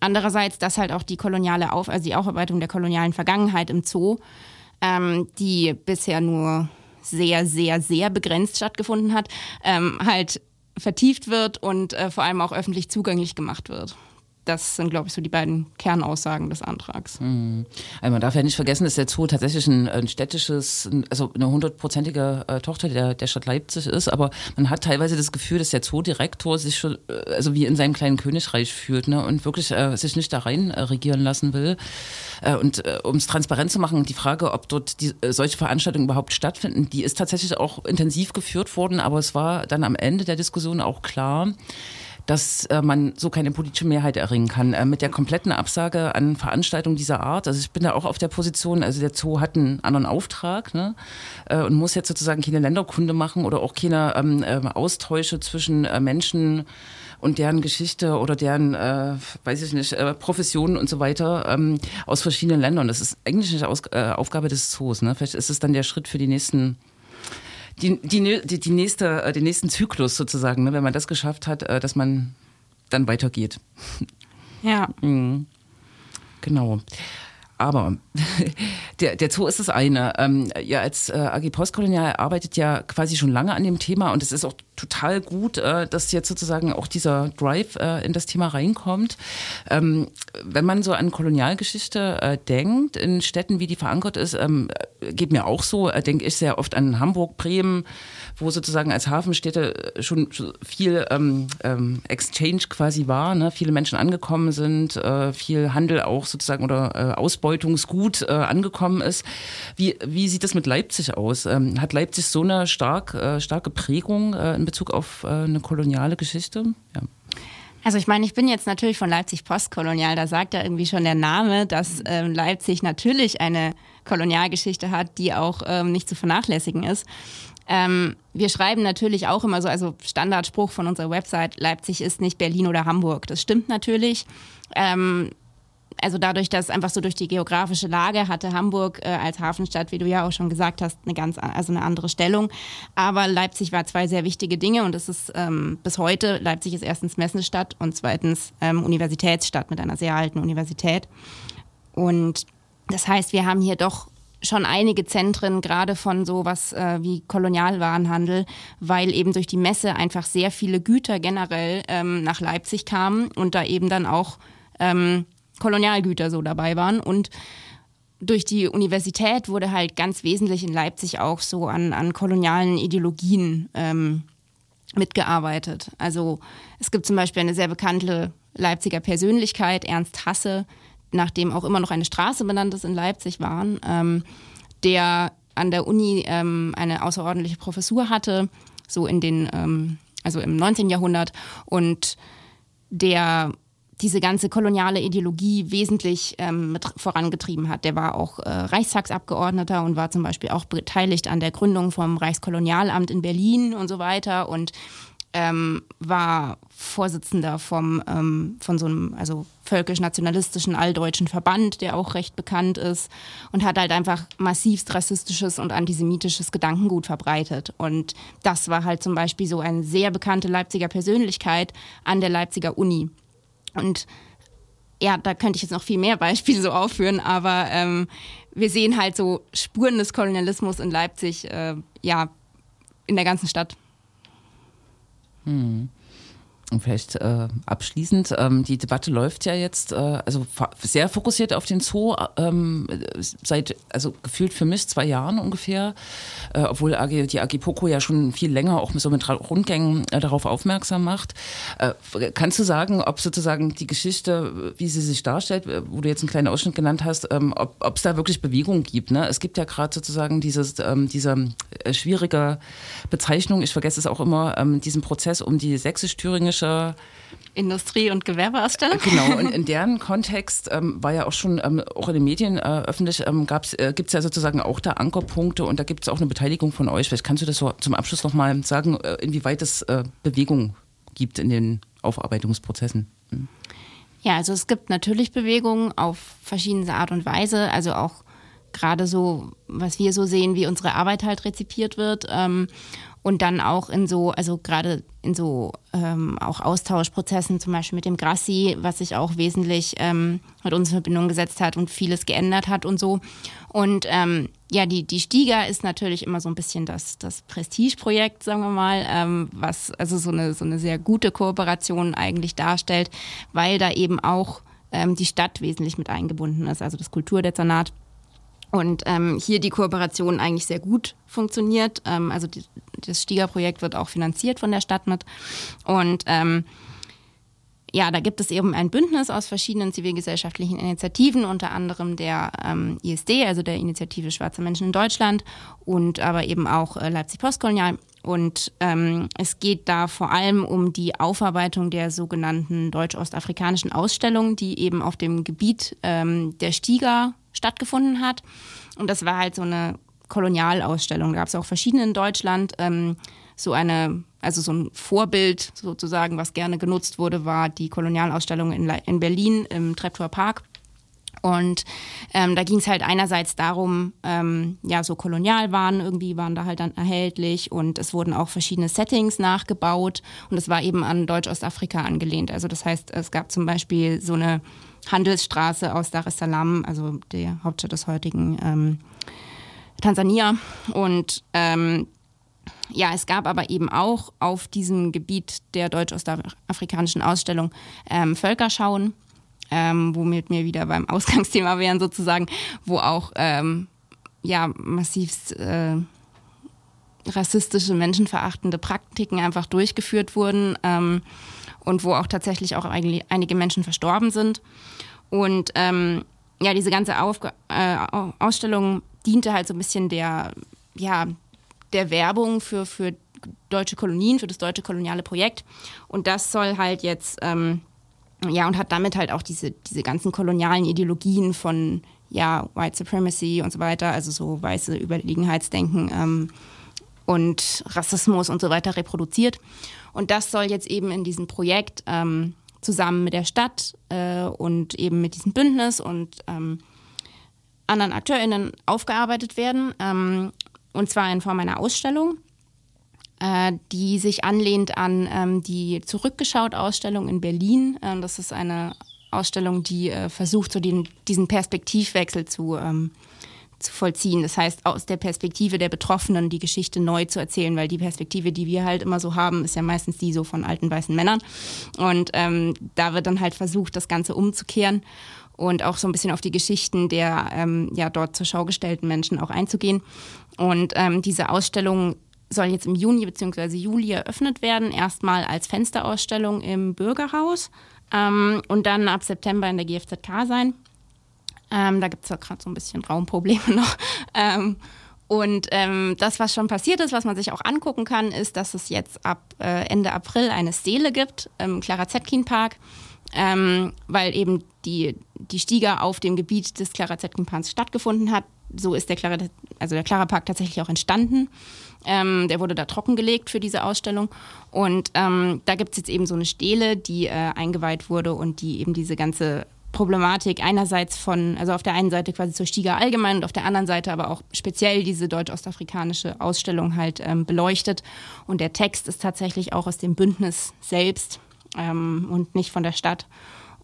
S4: andererseits, dass halt auch die koloniale Auf also die Aufarbeitung der kolonialen Vergangenheit im Zoo, ähm, die bisher nur sehr, sehr, sehr begrenzt stattgefunden hat, ähm, halt vertieft wird und äh, vor allem auch öffentlich zugänglich gemacht wird. Das sind, glaube ich, so die beiden Kernaussagen des Antrags.
S1: Mhm. Also man darf ja nicht vergessen, dass der Zoo tatsächlich ein, ein städtisches, also eine hundertprozentige äh, Tochter der, der Stadt Leipzig ist, aber man hat teilweise das Gefühl, dass der Zoodirektor sich schon, äh, also wie in seinem kleinen Königreich fühlt ne, und wirklich äh, sich nicht da rein äh, regieren lassen will. Äh, und äh, um es transparent zu machen, die Frage, ob dort die, solche Veranstaltungen überhaupt stattfinden, die ist tatsächlich auch intensiv geführt worden, aber es war dann am Ende der Diskussion auch klar, dass äh, man so keine politische Mehrheit erringen kann. Äh, mit der kompletten Absage an Veranstaltungen dieser Art, also ich bin da auch auf der Position, also der Zoo hat einen anderen Auftrag ne, äh, und muss jetzt sozusagen keine Länderkunde machen oder auch keine ähm, äh, Austausche zwischen äh, Menschen und deren Geschichte oder deren, äh, weiß ich nicht, äh, Professionen und so weiter ähm, aus verschiedenen Ländern. Das ist eigentlich nicht Aus äh, Aufgabe des Zoos. Ne? Vielleicht ist es dann der Schritt für die nächsten die, die, die, die nächste, äh, den nächsten Zyklus sozusagen, ne, wenn man das geschafft hat, äh, dass man dann weitergeht.
S4: Ja.
S1: Mhm. Genau. Aber der, der Zoo ist das eine. Ähm, ja, als äh, AG Postkolonial arbeitet ja quasi schon lange an dem Thema und es ist auch total gut, äh, dass jetzt sozusagen auch dieser Drive äh, in das Thema reinkommt. Ähm, wenn man so an Kolonialgeschichte äh, denkt, in Städten, wie die verankert ist, ähm, geht mir auch so, äh, denke ich sehr oft an Hamburg, Bremen, wo sozusagen als Hafenstädte schon viel ähm, ähm, Exchange quasi war, ne? viele Menschen angekommen sind, äh, viel Handel auch sozusagen oder äh, Ausbeutungsgut äh, angekommen ist. Wie, wie sieht das mit Leipzig aus? Ähm, hat Leipzig so eine stark, äh, starke Prägung äh, in Bezug auf äh, eine koloniale Geschichte? Ja.
S4: Also ich meine, ich bin jetzt natürlich von Leipzig postkolonial, da sagt ja irgendwie schon der Name, dass ähm, Leipzig natürlich eine Kolonialgeschichte hat, die auch ähm, nicht zu vernachlässigen ist. Ähm, wir schreiben natürlich auch immer so, also Standardspruch von unserer Website, Leipzig ist nicht Berlin oder Hamburg. Das stimmt natürlich. Also dadurch, dass einfach so durch die geografische Lage hatte Hamburg äh, als Hafenstadt, wie du ja auch schon gesagt hast, eine ganz also eine andere Stellung. Aber Leipzig war zwei sehr wichtige Dinge und es ist ähm, bis heute, Leipzig ist erstens Messestadt und zweitens ähm, Universitätsstadt mit einer sehr alten Universität. Und das heißt, wir haben hier doch schon einige Zentren, gerade von sowas äh, wie Kolonialwarenhandel, weil eben durch die Messe einfach sehr viele Güter generell ähm, nach Leipzig kamen und da eben dann auch ähm, Kolonialgüter so dabei waren. Und durch die Universität wurde halt ganz wesentlich in Leipzig auch so an, an kolonialen Ideologien ähm, mitgearbeitet. Also es gibt zum Beispiel eine sehr bekannte Leipziger Persönlichkeit, Ernst Hasse, nach dem auch immer noch eine Straße benannt ist in Leipzig waren, ähm, der an der Uni ähm, eine außerordentliche Professur hatte, so in den, ähm, also im 19. Jahrhundert und der diese ganze koloniale Ideologie wesentlich ähm, mit vorangetrieben hat. Der war auch äh, Reichstagsabgeordneter und war zum Beispiel auch beteiligt an der Gründung vom Reichskolonialamt in Berlin und so weiter und ähm, war Vorsitzender vom, ähm, von so einem also völkisch-nationalistischen alldeutschen Verband, der auch recht bekannt ist und hat halt einfach massivst rassistisches und antisemitisches Gedankengut verbreitet. Und das war halt zum Beispiel so eine sehr bekannte Leipziger Persönlichkeit an der Leipziger Uni. Und ja, da könnte ich jetzt noch viel mehr Beispiele so aufführen, aber ähm, wir sehen halt so Spuren des Kolonialismus in Leipzig, äh, ja, in der ganzen Stadt.
S1: Hm. Und vielleicht äh, abschließend, ähm, die Debatte läuft ja jetzt äh, also sehr fokussiert auf den Zoo, ähm, seit, also gefühlt für mich zwei Jahren ungefähr, äh, obwohl AG, die AG Poco ja schon viel länger auch so mit Rundgängen äh, darauf aufmerksam macht. Äh, kannst du sagen, ob sozusagen die Geschichte, wie sie sich darstellt, äh, wo du jetzt einen kleinen Ausschnitt genannt hast, ähm, ob es da wirklich Bewegung gibt? Ne? Es gibt ja gerade sozusagen dieses, ähm, diese schwierige Bezeichnung, ich vergesse es auch immer, ähm, diesen Prozess um die sächsisch-thüringische
S4: technische Industrie- und Gewerbeausstellung.
S1: Genau, und in deren Kontext ähm, war ja auch schon, ähm, auch in den Medien äh, öffentlich, ähm, äh, gibt es ja sozusagen auch da Ankerpunkte und da gibt es auch eine Beteiligung von euch. Vielleicht kannst du das so zum Abschluss nochmal sagen, äh, inwieweit es äh, Bewegung gibt in den Aufarbeitungsprozessen? Hm.
S4: Ja, also es gibt natürlich Bewegungen auf verschiedene Art und Weise, also auch gerade so, was wir so sehen, wie unsere Arbeit halt rezipiert wird. Ähm, und dann auch in so, also gerade in so ähm, auch Austauschprozessen, zum Beispiel mit dem Grassi, was sich auch wesentlich ähm, mit uns in Verbindung gesetzt hat und vieles geändert hat und so. Und ähm, ja, die, die Stiga ist natürlich immer so ein bisschen das, das Prestigeprojekt, sagen wir mal, ähm, was also so eine, so eine sehr gute Kooperation eigentlich darstellt, weil da eben auch ähm, die Stadt wesentlich mit eingebunden ist, also das Kulturdezernat und ähm, hier die Kooperation eigentlich sehr gut funktioniert. Ähm, also die, das Stieger-Projekt wird auch finanziert von der Stadt mit. Und ähm, ja, da gibt es eben ein Bündnis aus verschiedenen zivilgesellschaftlichen Initiativen, unter anderem der ähm, ISD, also der Initiative Schwarzer Menschen in Deutschland und aber eben auch äh, Leipzig Postkolonial. Und ähm, es geht da vor allem um die Aufarbeitung der sogenannten deutsch-ostafrikanischen Ausstellung, die eben auf dem Gebiet ähm, der Stieger stattgefunden hat. Und das war halt so eine Kolonialausstellung. Da gab es auch verschiedene in Deutschland. Ähm, so eine, also so ein Vorbild sozusagen, was gerne genutzt wurde, war die Kolonialausstellung in, in Berlin im Treptower Park. Und ähm, da ging es halt einerseits darum, ähm, ja, so Kolonialwaren irgendwie waren da halt dann erhältlich und es wurden auch verschiedene Settings nachgebaut und es war eben an Deutsch-Ostafrika angelehnt. Also das heißt, es gab zum Beispiel so eine Handelsstraße aus Dar es Salaam, also der Hauptstadt des heutigen ähm, Tansania. Und ähm, ja, es gab aber eben auch auf diesem Gebiet der deutsch-ostafrikanischen Ausstellung ähm, Völkerschauen, ähm, womit wir wieder beim Ausgangsthema wären sozusagen, wo auch ähm, ja, massiv äh, rassistische, menschenverachtende Praktiken einfach durchgeführt wurden ähm, und wo auch tatsächlich auch einige Menschen verstorben sind. Und ähm, ja, diese ganze Aufg äh, Ausstellung diente halt so ein bisschen der, ja, der Werbung für, für deutsche Kolonien, für das deutsche koloniale Projekt. Und das soll halt jetzt, ähm, ja, und hat damit halt auch diese, diese ganzen kolonialen Ideologien von, ja, White Supremacy und so weiter, also so weiße Überlegenheitsdenken ähm, und Rassismus und so weiter reproduziert. Und das soll jetzt eben in diesem Projekt ähm, zusammen mit der Stadt äh, und eben mit diesem Bündnis und ähm, anderen AkteurInnen aufgearbeitet werden. Und zwar in Form einer Ausstellung, äh, die sich anlehnt an ähm, die Zurückgeschaut-Ausstellung in Berlin. Ähm, das ist eine Ausstellung, die äh, versucht, so den, diesen Perspektivwechsel zu ähm, zu vollziehen. Das heißt, aus der Perspektive der Betroffenen die Geschichte neu zu erzählen, weil die Perspektive, die wir halt immer so haben, ist ja meistens die so von alten weißen Männern. Und ähm, da wird dann halt versucht, das Ganze umzukehren und auch so ein bisschen auf die Geschichten der ähm, ja dort zur Schau gestellten Menschen auch einzugehen. Und ähm, diese Ausstellung soll jetzt im Juni bzw. Juli eröffnet werden, erstmal als Fensterausstellung im Bürgerhaus ähm, und dann ab September in der GFZK sein. Ähm, da gibt es ja gerade so ein bisschen Raumprobleme noch. Ähm, und ähm, das, was schon passiert ist, was man sich auch angucken kann, ist, dass es jetzt ab äh, Ende April eine Stele gibt im Clara Zetkin Park, ähm, weil eben die, die Stiege auf dem Gebiet des Clara Zetkin Parks stattgefunden hat. So ist der Clara, also der Clara Park tatsächlich auch entstanden. Ähm, der wurde da trockengelegt für diese Ausstellung. Und ähm, da gibt es jetzt eben so eine Stele, die äh, eingeweiht wurde und die eben diese ganze Problematik einerseits von, also auf der einen Seite quasi zur Stiga allgemein und auf der anderen Seite aber auch speziell diese deutsch-ostafrikanische Ausstellung halt ähm, beleuchtet. Und der Text ist tatsächlich auch aus dem Bündnis selbst ähm, und nicht von der Stadt.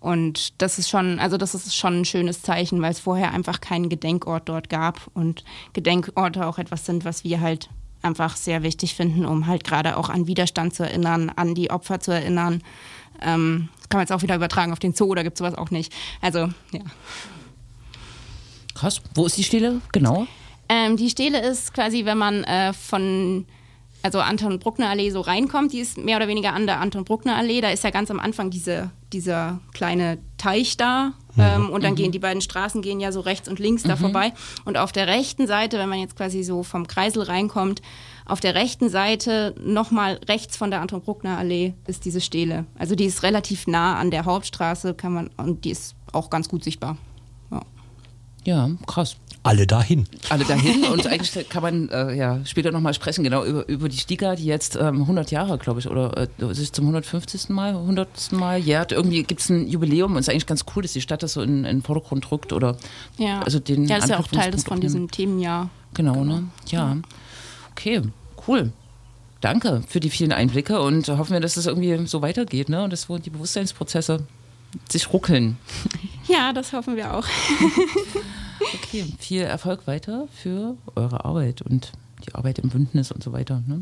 S4: Und das ist schon, also das ist schon ein schönes Zeichen, weil es vorher einfach keinen Gedenkort dort gab und Gedenkorte auch etwas sind, was wir halt einfach sehr wichtig finden, um halt gerade auch an Widerstand zu erinnern, an die Opfer zu erinnern. Ähm, kann man jetzt auch wieder übertragen auf den Zoo, da gibt es sowas auch nicht. Also, ja.
S1: Krass. Wo ist die Stele genau?
S4: Ähm, die Stele ist quasi, wenn man äh, von also Anton Bruckner Allee so reinkommt, die ist mehr oder weniger an der Anton Bruckner Allee. Da ist ja ganz am Anfang diese, dieser kleine Teich da. Mhm. Ähm, und dann mhm. gehen die beiden Straßen gehen ja so rechts und links da mhm. vorbei. Und auf der rechten Seite, wenn man jetzt quasi so vom Kreisel reinkommt, auf der rechten Seite, nochmal rechts von der Anton Bruckner Allee, ist diese Stele. Also die ist relativ nah an der Hauptstraße, kann man, und die ist auch ganz gut sichtbar.
S1: Ja, krass.
S2: Alle dahin.
S1: Alle dahin und eigentlich kann man äh, ja später nochmal sprechen, genau über, über die Stiga, die jetzt ähm, 100 Jahre, glaube ich, oder äh, sich zum 150. Mal, 100. Mal jährt. Irgendwie gibt es ein Jubiläum und es ist eigentlich ganz cool, dass die Stadt das so in, in den Vordergrund drückt oder
S4: ja. also den Ja, das ist ja auch Teil des von diesem Themenjahr.
S1: Genau, ne? Ja. Okay, cool. Danke für die vielen Einblicke und hoffen wir, dass es irgendwie so weitergeht, ne? Und dass wo die Bewusstseinsprozesse sich ruckeln.
S4: Ja, das hoffen wir auch.
S1: Okay, viel Erfolg weiter für eure Arbeit und die Arbeit im Bündnis und so weiter. Ne?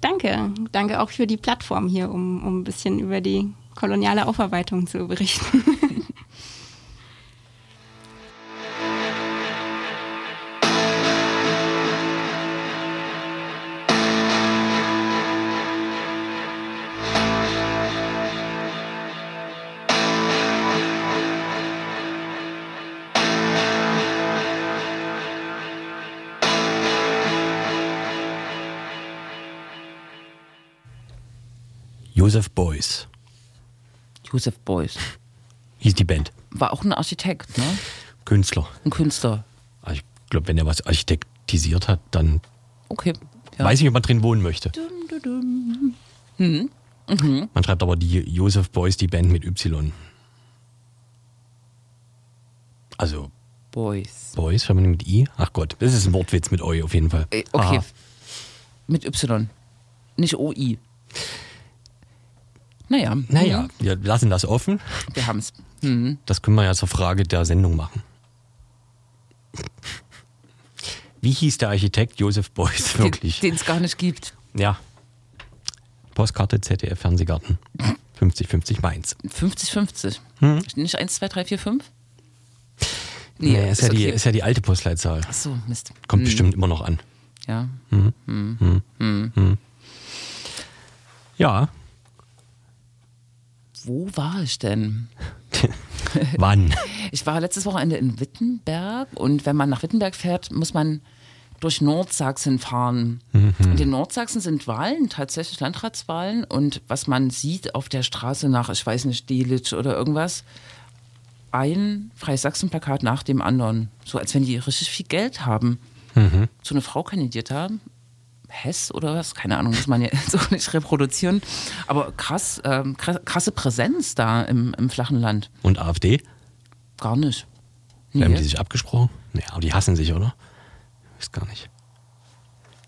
S4: Danke. Danke auch für die Plattform hier, um, um ein bisschen über die koloniale Aufarbeitung zu berichten.
S2: Joseph Beuys
S1: Joseph Beuys
S2: hieß die Band.
S1: war auch ein Architekt, ne?
S2: Künstler.
S1: ein Künstler.
S2: Also Ich glaube, wenn er was architektisiert hat, dann
S1: Okay. Ja.
S2: weiß ich nicht, ob man drin wohnen möchte.
S1: Mhm.
S2: Man schreibt aber die Joseph Beuys, die Band mit Y. Also
S1: Beuys.
S2: Beuys, wenn man mit I. Ach Gott, das ist ein Wortwitz mit Eu auf jeden Fall.
S1: Äh, Okay.
S2: Aha.
S1: Mit Y. Nicht OI. Naja.
S2: Naja,
S1: mhm.
S2: wir lassen das offen.
S1: Wir haben es. Mhm.
S2: Das können wir ja zur Frage der Sendung machen. Wie hieß der Architekt Joseph Beuys wirklich?
S1: Den es gar nicht gibt.
S2: Ja. Postkarte ZDF Fernsehgarten. 50-50 Mainz.
S1: 50-50.
S2: Hm?
S1: Nicht 1, 2, 3, 4, 5?
S2: Nee, ist, ja die, ist ja die alte Postleitzahl.
S1: Ach so, Mist.
S2: Kommt
S1: Hm.
S2: bestimmt immer noch an.
S1: Ja.
S2: Ja.
S1: Wo war ich denn?
S2: Wann?
S1: Ich war letztes Wochenende in Wittenberg und wenn man nach Wittenberg fährt, muss man durch Nordsachsen fahren. Und in Nordsachsen sind Wahlen, tatsächlich Landratswahlen. Und was man sieht auf der Straße nach, ich weiß nicht, Delitzsch oder irgendwas, ein Freies Sachsen-Plakat nach dem anderen. So als wenn die richtig viel Geld haben. So eine Frau kandidiert haben. Hess oder was? Keine Ahnung, muss man ja so nicht reproduzieren. Aber krass, ähm, krass krasse Präsenz da im, im flachen Land.
S2: Und AfD?
S1: Gar nicht.
S2: Haben die
S1: Nee.
S2: sich abgesprochen? Nee, aber die hassen sich, oder? Weiß gar nicht.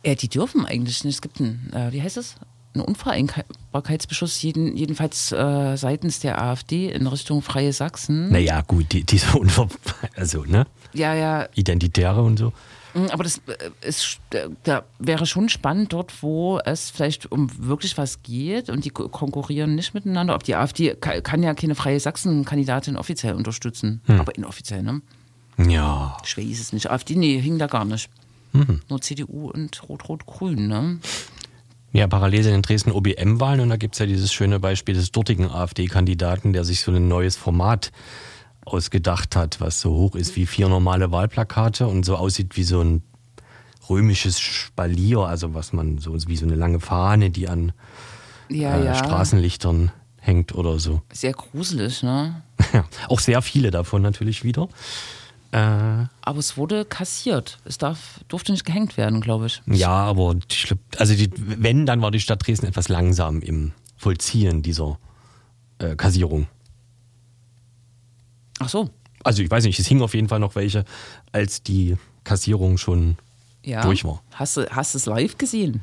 S1: Ja, die dürfen eigentlich nicht. Es gibt einen, äh, wie heißt es? Einen Unvereinbarkeitsbeschluss, jeden, jedenfalls äh, seitens der AfD in Richtung Freie Sachsen.
S2: Naja, gut, die, diese Unver also, ne?
S1: Ja, ja,
S2: Identitäre und so.
S1: Mm, Aber das äh, ist, da wäre schon spannend dort, wo es vielleicht um wirklich was geht und die ko- konkurrieren nicht miteinander. Ob die AfD ka- kann ja keine freie Sachsen-Kandidatin offiziell unterstützen, aber inoffiziell, ne?
S2: Ja.
S1: Schwer ist es nicht. AfD, nee, hing da gar nicht. Nur CDU und Rot-Rot-Grün, ne?
S2: Ja, parallel sind in Dresden OBM-Wahlen und da gibt es ja dieses schöne Beispiel des dortigen AfD-Kandidaten, der sich so ein neues Format ausgedacht hat, was so hoch ist wie vier normale Wahlplakate und so aussieht wie so ein römisches Spalier, also was man so wie so eine lange Fahne, die an
S1: Ja,
S2: äh,
S1: ja.
S2: Straßenlichtern hängt oder so.
S1: Sehr gruselig, ne?
S2: Ja, auch sehr viele davon natürlich wieder. Äh,
S1: Aber es wurde kassiert. Es darf, durfte nicht gehängt werden, glaube ich.
S2: ja, aber ich also die, wenn, dann war die Stadt Dresden etwas langsam im Vollziehen dieser äh, Kassierung.
S1: Ach so.
S2: Also ich weiß nicht, es hing auf jeden Fall noch welche, als die Kassierung schon
S1: Ja.
S2: durch war.
S1: Hast du hast du es live gesehen?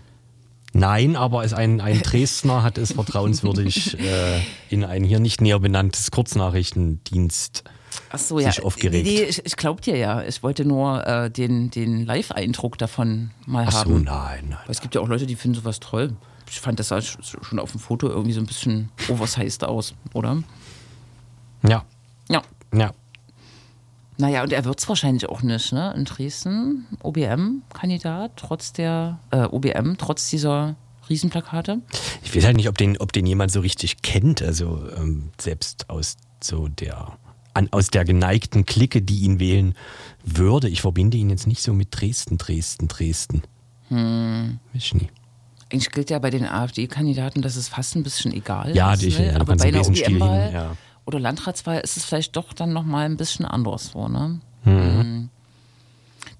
S2: Nein, aber es ein, ein Dresdner hat es vertrauenswürdig äh, in ein hier nicht näher benanntes Kurznachrichtendienst
S1: Ach so, ja.
S2: sich aufgeregt.
S1: Nee, ich, ich glaub dir ja. Ich wollte nur äh, den, den Live-Eindruck davon mal
S2: Ach so,
S1: haben.
S2: nein, nein.
S1: Weil es gibt ja auch Leute, die finden sowas toll. Ich fand, das sah sch- schon auf dem Foto irgendwie so ein bisschen oversized aus, oder?
S2: Ja,
S1: Ja.
S2: Ja.
S1: Naja, und er wird es wahrscheinlich auch nicht, ne? In Dresden, OBM-Kandidat, trotz der, äh, OBM, trotz dieser Riesenplakate.
S2: Ich weiß halt nicht, ob den, ob den jemand so richtig kennt. Also ähm, selbst aus so der an, aus der geneigten Clique, die ihn wählen würde. Ich verbinde ihn jetzt nicht so mit Dresden, Dresden, Dresden. Hm. Weiß ich nie.
S1: Eigentlich gilt ja bei den AfD-Kandidaten, dass es fast ein bisschen egal
S2: Ja,
S1: ist.
S2: die-
S1: ne?
S2: ja,
S1: Aber bei einer OBM-Wahl
S2: ja.
S1: Oder Landratswahl ist es vielleicht doch dann nochmal ein bisschen anders so, ne? Mhm.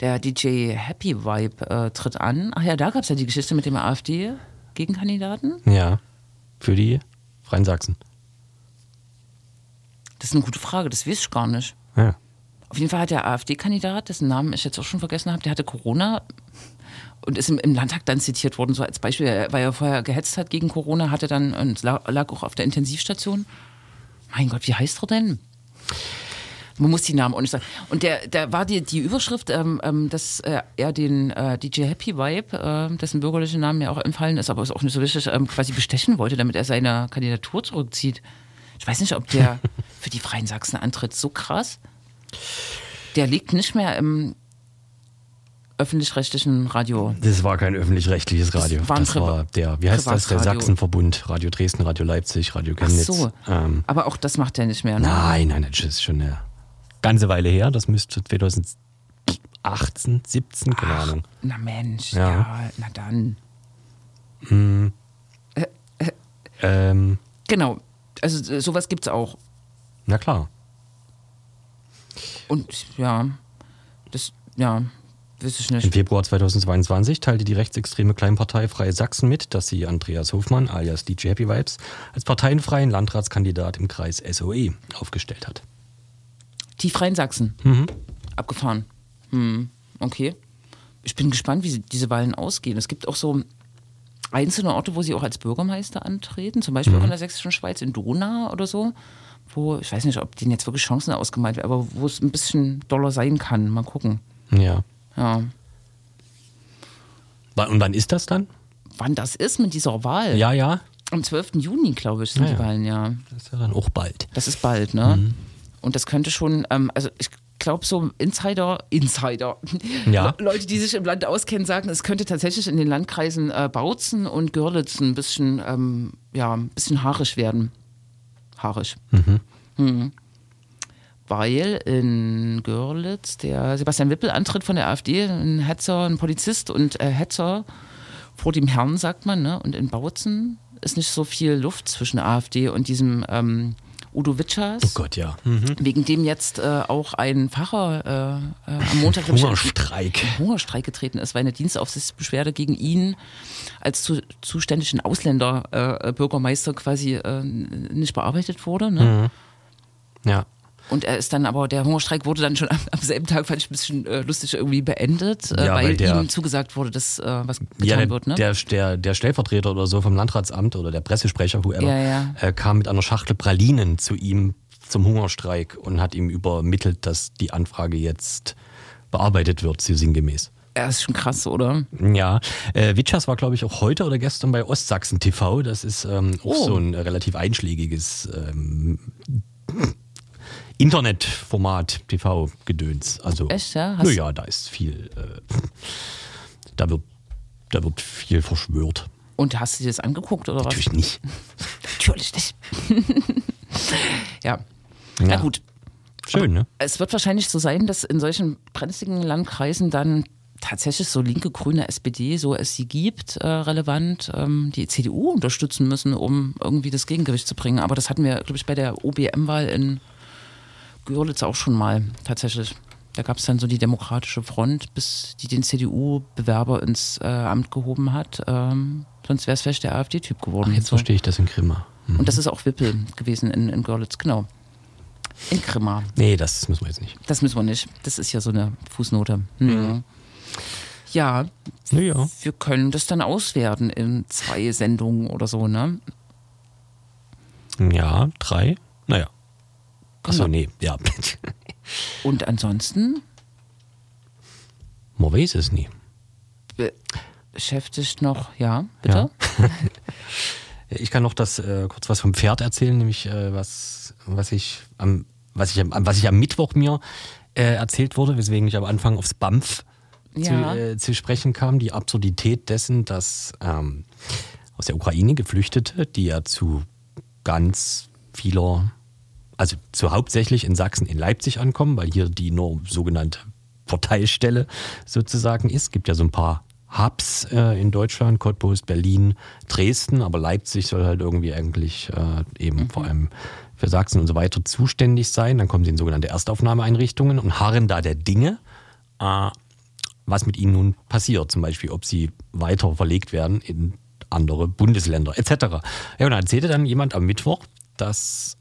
S1: Der DJ Happy Vibe äh, tritt an. Ach ja, da gab es ja die Geschichte mit dem AfD-Gegenkandidaten.
S2: Ja, für die Freien Sachsen.
S1: Das ist eine gute Frage, das weiß ich gar nicht.
S2: Ja.
S1: Auf jeden Fall hat der AfD-Kandidat, dessen Namen ich jetzt auch schon vergessen habe, der hatte Corona und ist im, im Landtag dann zitiert worden, so als Beispiel, weil er vorher gehetzt hat gegen Corona, hatte dann und la- lag auch auf der Intensivstation. Mein Gott, wie heißt er denn? Man muss die Namen auch nicht sagen. Und der, da war die, die Überschrift, ähm, ähm, dass äh, er den äh, DJ Happy Vibe, äh, dessen bürgerliche Namen mir auch entfallen ist, aber ist auch nicht so wichtig, ähm, quasi bestechen wollte, damit er seine Kandidatur zurückzieht. Ich weiß nicht, ob der für die Freien Sachsen antritt. So krass. Der liegt nicht mehr im öffentlich-rechtlichen Radio.
S2: Das war kein öffentlich-rechtliches Radio.
S1: Das war
S2: das war der, wie heißt das? Der. Sachsenverbund. Radio Dresden, Radio Leipzig, Radio
S1: Ach
S2: Chemnitz.
S1: so.
S2: Ähm,
S1: Aber auch das macht er nicht mehr. Ne?
S2: nein, nein, das ist schon eine ganze Weile her. Das müsste 2018, 17, keine Ahnung.
S1: Na Mensch,
S2: Ja.
S1: ja, na dann.
S2: Ähm,
S1: Genau. Also äh, sowas gibt's auch.
S2: na klar.
S1: Und ja, das, ja, weiß ich
S2: Im
S1: nicht.
S2: Februar 2022 teilte die rechtsextreme Kleinpartei Freie Sachsen mit, dass sie Andreas Hofmann alias DJ Happy Vibes als parteienfreien Landratskandidat im Kreis SOE aufgestellt hat.
S1: Die Freien Sachsen. Abgefahren. Hm, okay. Ich bin gespannt, wie diese Wahlen ausgehen. Es gibt auch so einzelne Orte, wo sie auch als Bürgermeister antreten, zum Beispiel auch in der Sächsischen Schweiz, in Donau oder so, wo, ich weiß nicht, ob denen jetzt wirklich Chancen ausgemalt werden, aber wo es ein bisschen doller sein kann. Mal gucken.
S2: Ja.
S1: Ja.
S2: Und wann ist das dann?
S1: Wann das ist mit dieser Wahl?
S2: Ja, ja.
S1: Am 12. Juni, glaube ich, sind
S2: Ja,
S1: die. Wahlen, ja.
S2: Das ist ja dann auch bald.
S1: Das ist bald, ne?
S2: Mhm.
S1: Und das könnte schon, ähm, also ich glaube so Insider, Insider,
S2: Ja.
S1: Le- Leute, die sich im Land auskennen, sagen, es könnte tatsächlich in den Landkreisen äh, Bautzen und Görlitz ein bisschen, ähm, ja, ein bisschen haarisch werden. Haarisch. Mhm. Weil in Görlitz der Sebastian Wippel antritt von der AfD, ein Hetzer, ein Polizist und äh, Hetzer vor dem Herrn, sagt man, ne? Und in Bautzen ist nicht so viel Luft zwischen AfD und diesem ähm, Udo Witschers.
S2: Oh Gott, ja.
S1: Wegen dem jetzt äh, auch ein Pfarrer äh, äh, am Montag glaub ich,
S2: Hungerstreik.
S1: Hungerstreik getreten ist, weil eine Dienstaufsichtsbeschwerde gegen ihn als zu, zuständigen Ausländerbürgermeister äh, quasi äh, nicht bearbeitet wurde. Ne?
S2: Ja.
S1: Und er ist dann aber, der Hungerstreik wurde dann schon am, am selben Tag, fand ich ein bisschen äh, lustig, irgendwie beendet, äh,
S2: Ja,
S1: weil,
S2: weil der-
S1: ihm zugesagt wurde, dass äh, was getan
S2: Ja, der,
S1: wird. Ne?
S2: der, der, der Stellvertreter oder so vom Landratsamt oder der Pressesprecher, whoever,
S1: Ja, ja.
S2: Äh, kam mit einer Schachtel Pralinen zu ihm zum Hungerstreik und hat ihm übermittelt, dass die Anfrage jetzt bearbeitet wird, so sinngemäß.
S1: er ist schon krass, oder?
S2: Ja, äh, Witschers war, glaube ich, auch heute oder gestern bei Ostsachsen TV. Das ist ähm, auch
S1: Oh.
S2: so ein relativ einschlägiges ähm, Internetformat, TV-Gedöns. Also,
S1: Echt, ja? Hast-
S2: Naja, da ist viel, äh, da, wird, da wird viel verschwört.
S1: Und hast du dir das angeguckt oder
S2: Natürlich nicht.
S1: was? Natürlich nicht. ja. Na
S2: Ja.
S1: gut.
S2: Schön, ne?
S1: Es wird wahrscheinlich so sein, dass in solchen brenzligen Landkreisen dann tatsächlich so linke, grüne SPD, so es sie gibt, äh, relevant, ähm, die CDU unterstützen müssen, um irgendwie das Gegengewicht zu bringen. Aber das hatten wir, glaube ich, bei der OBM-Wahl in Görlitz auch schon mal tatsächlich. Da gab es dann so die Demokratische Front, bis die den CDU-Bewerber ins äh, Amt gehoben hat. Ähm, sonst wäre es vielleicht der AfD-Typ geworden.
S2: Jetzt
S1: So.
S2: verstehe ich das in Grimma. Hm.
S1: Und das ist auch Wippel gewesen in, in Görlitz, genau. In Grimma.
S2: Nee, das müssen wir jetzt nicht.
S1: Das müssen wir nicht. Das ist ja so eine Fußnote. Hm. Ja,
S2: Naja.
S1: wir können das dann auswerten in zwei Sendungen oder so, ne?
S2: Ja, drei. Naja. Achso, nee, ja.
S1: Und ansonsten
S2: Man weiß es nie.
S1: beschäftigt noch, ja, bitte?
S2: Ich kann noch das äh, kurz was vom Pferd erzählen, nämlich äh, was, was ich am, was ich am, was ich am Mittwoch mir äh, erzählt wurde, weswegen ich am Anfang aufs BAMF zu,
S1: Ja.
S2: äh, zu sprechen kam, die Absurdität dessen, dass ähm, aus der Ukraine Geflüchtete, die ja zu ganz vieler, also zu hauptsächlich in Sachsen, in Leipzig ankommen, weil hier die nur sogenannte Verteilstelle sozusagen ist. Gibt ja so ein paar Hubs äh, in Deutschland, Cottbus, Berlin, Dresden, aber Leipzig soll halt irgendwie eigentlich äh, eben vor allem für Sachsen und so weiter zuständig sein. Dann kommen sie in sogenannte Erstaufnahmeeinrichtungen und harren da der Dinge, äh, was mit ihnen nun passiert. Zum Beispiel, ob sie weiter verlegt werden in andere Bundesländer etc. Ja, und da erzählte dann jemand am Mittwoch, dass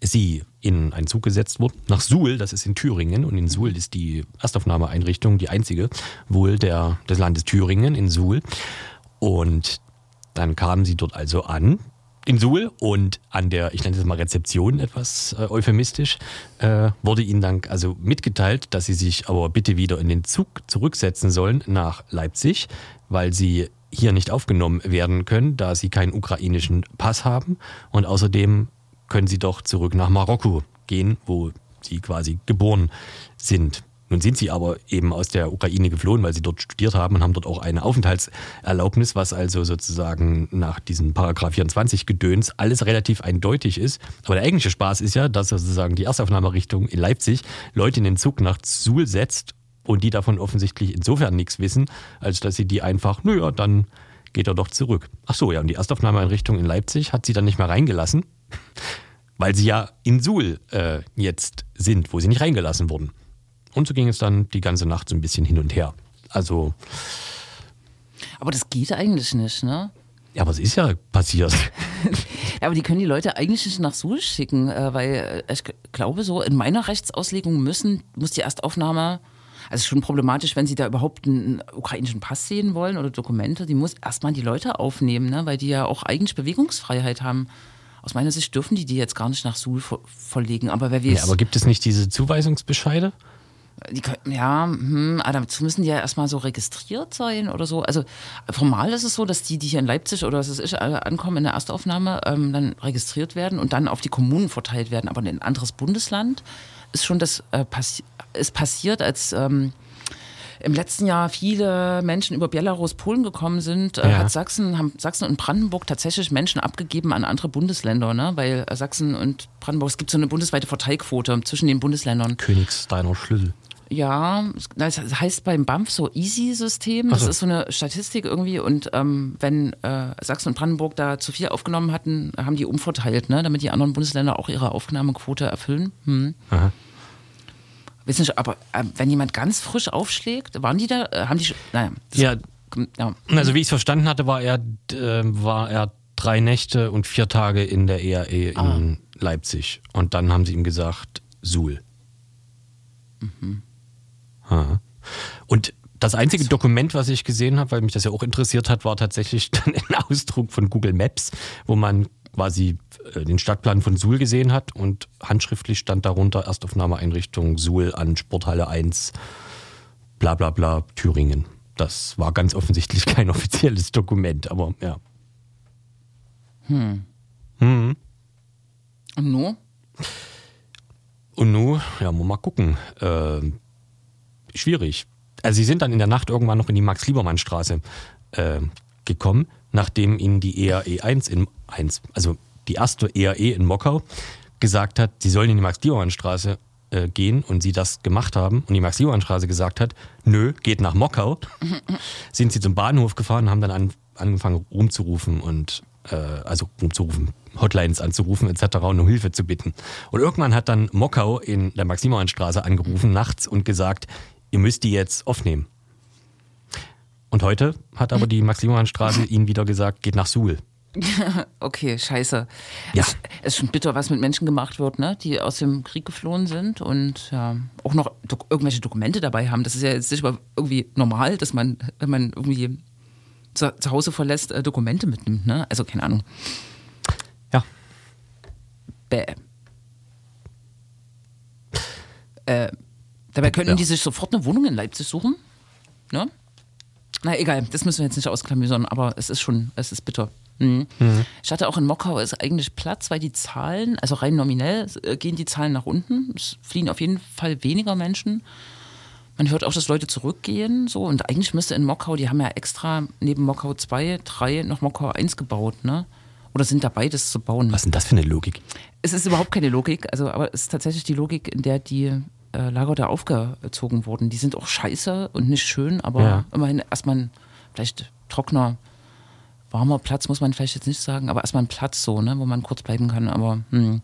S2: sie in einen Zug gesetzt wurden, nach Suhl, das ist in Thüringen. Und in Suhl ist die Erstaufnahmeeinrichtung die einzige, wohl der, des Landes Thüringen in Suhl. Und dann kamen sie dort also an, in Suhl und an der, ich nenne es mal Rezeption etwas äh, euphemistisch, äh, wurde ihnen dann also mitgeteilt, dass sie sich aber bitte wieder in den Zug zurücksetzen sollen nach Leipzig, weil sie hier nicht aufgenommen werden können, da sie keinen ukrainischen Pass haben und außerdem können sie doch zurück nach Marokko gehen, wo sie quasi geboren sind. Nun sind sie aber eben aus der Ukraine geflohen, weil sie dort studiert haben und haben dort auch eine Aufenthaltserlaubnis, was also sozusagen nach diesem Paragraph 24 Gedöns alles relativ eindeutig ist. Aber der eigentliche Spaß ist ja, dass sozusagen die Erstaufnahmerichtung in Leipzig Leute in den Zug nach Suhl setzt und die davon offensichtlich insofern nichts wissen, als dass sie die einfach, naja, dann geht er doch zurück. Ach so, ja, und die Erstaufnahmeeinrichtung in Leipzig hat sie dann nicht mehr reingelassen, weil sie ja in Suhl äh, jetzt sind, wo sie nicht reingelassen wurden. Und so ging es dann die ganze Nacht so ein bisschen hin und her. Also.
S1: Aber das geht eigentlich nicht, ne?
S2: Ja, aber es ist ja passiert.
S1: aber die können die Leute eigentlich nicht nach Suhl schicken, äh, weil äh, ich glaube so, in meiner Rechtsauslegung müssen, muss die Erstaufnahme, also schon problematisch, wenn sie da überhaupt einen ukrainischen Pass sehen wollen oder Dokumente, die muss erstmal die Leute aufnehmen, ne? weil die ja auch eigentlich Bewegungsfreiheit haben. Aus meiner Sicht dürfen die die jetzt gar nicht nach Suhl verlegen. Aber wer weiß.
S2: Ja, aber gibt es nicht diese Zuweisungsbescheide?
S1: Die, ja, hm, aber dazu müssen die ja erstmal so registriert sein oder so. Also formal ist es so, dass die, die hier in Leipzig oder was es ist, ankommen in der Erstaufnahme, ähm, dann registriert werden und dann auf die Kommunen verteilt werden. Aber in ein anderes Bundesland ist schon das äh, passi ist passiert, als ähm, im letzten Jahr viele Menschen über Belarus, Polen gekommen sind, äh, ja. hat Sachsen, haben Sachsen und Brandenburg tatsächlich Menschen abgegeben an andere Bundesländer, ne? weil Sachsen und Brandenburg, es gibt so eine bundesweite Verteilquote zwischen den Bundesländern.
S2: Königssteiner Schlüssel.
S1: Ja, das heißt beim BAMF so Easy-System. Das so. ist so eine Statistik irgendwie. Und ähm, wenn äh, Sachsen und Brandenburg da zu viel aufgenommen hatten, haben die umverteilt, ne? damit die anderen Bundesländer auch ihre Aufnahmequote erfüllen. Hm. Aha. Wissen Sie, aber äh, wenn jemand ganz frisch aufschlägt, waren die da, äh, haben die schon, naja.
S2: Ja, ja, also wie ich es verstanden hatte, war er, äh, war er drei Nächte und vier Tage in der ERE in ah. Leipzig. Und dann haben sie ihm gesagt, Suhl. Mhm. Und das einzige Dokument, was ich gesehen habe, weil mich das ja auch interessiert hat, war tatsächlich dann ein Ausdruck von Google Maps, wo man quasi äh, den Stadtplan von Suhl gesehen hat und handschriftlich stand darunter Erstaufnahmeeinrichtung Suhl an Sporthalle 1, bla bla bla, Thüringen. Das war ganz offensichtlich kein offizielles Dokument, aber ja.
S1: Hm. Hm. Und nu?
S2: Und nu, ja, muss mal gucken. Äh, schwierig. Also sie sind dann in der Nacht irgendwann noch in die Max-Liebermann-Straße äh, gekommen, nachdem ihnen die ERE 1 in 1, also die erste ERE in Mockau, gesagt hat, sie sollen in die Max-Liebermann-Straße äh, gehen und sie das gemacht haben und die Max-Liebermann-Straße gesagt hat, nö, geht nach Mockau, sind sie zum Bahnhof gefahren und haben dann an, angefangen rumzurufen und äh, also rumzurufen, Hotlines anzurufen etc. und um Hilfe zu bitten. Und irgendwann hat dann Mockau in der Max-Liebermann-Straße angerufen nachts und gesagt, ihr müsst die jetzt aufnehmen. Und heute hat aber die Maximilianstraße ihnen wieder gesagt, geht nach Suhl.
S1: okay, scheiße. Ja. Es ist schon bitter, was mit Menschen gemacht wird, ne? die aus dem Krieg geflohen sind und ja, auch noch do irgendwelche Dokumente dabei haben. Das ist ja jetzt nicht mal irgendwie normal, dass man, wenn man irgendwie zu, zu Hause verlässt, äh, Dokumente mitnimmt. Ne? Also keine Ahnung.
S2: Ja.
S1: Bäh. Äh, Dabei könnten ja. die sich sofort eine Wohnung in Leipzig suchen. Ne? Na egal, das müssen wir jetzt nicht ausklamüsern, aber es ist schon, es ist bitter. Mhm. Mhm. Ich hatte auch in Mockau ist eigentlich Platz, weil die Zahlen, also rein nominell äh, gehen die Zahlen nach unten. Es fliehen auf jeden Fall weniger Menschen. Man hört auch, dass Leute zurückgehen. So. Und eigentlich müsste in Mockau, die haben ja extra neben Mockau 2, 3 noch Mockau 1 gebaut, ne? Oder sind dabei, das zu bauen.
S2: Was ist denn das für eine Logik?
S1: Es ist überhaupt keine Logik, also, aber es ist tatsächlich die Logik, in der die äh, Lager da aufgezogen wurden. Die sind auch scheiße und nicht schön, aber ja. immerhin erstmal ein vielleicht trockener, warmer Platz, muss man vielleicht jetzt nicht sagen, aber erstmal ein Platz so, ne, wo man kurz bleiben kann. Aber hm.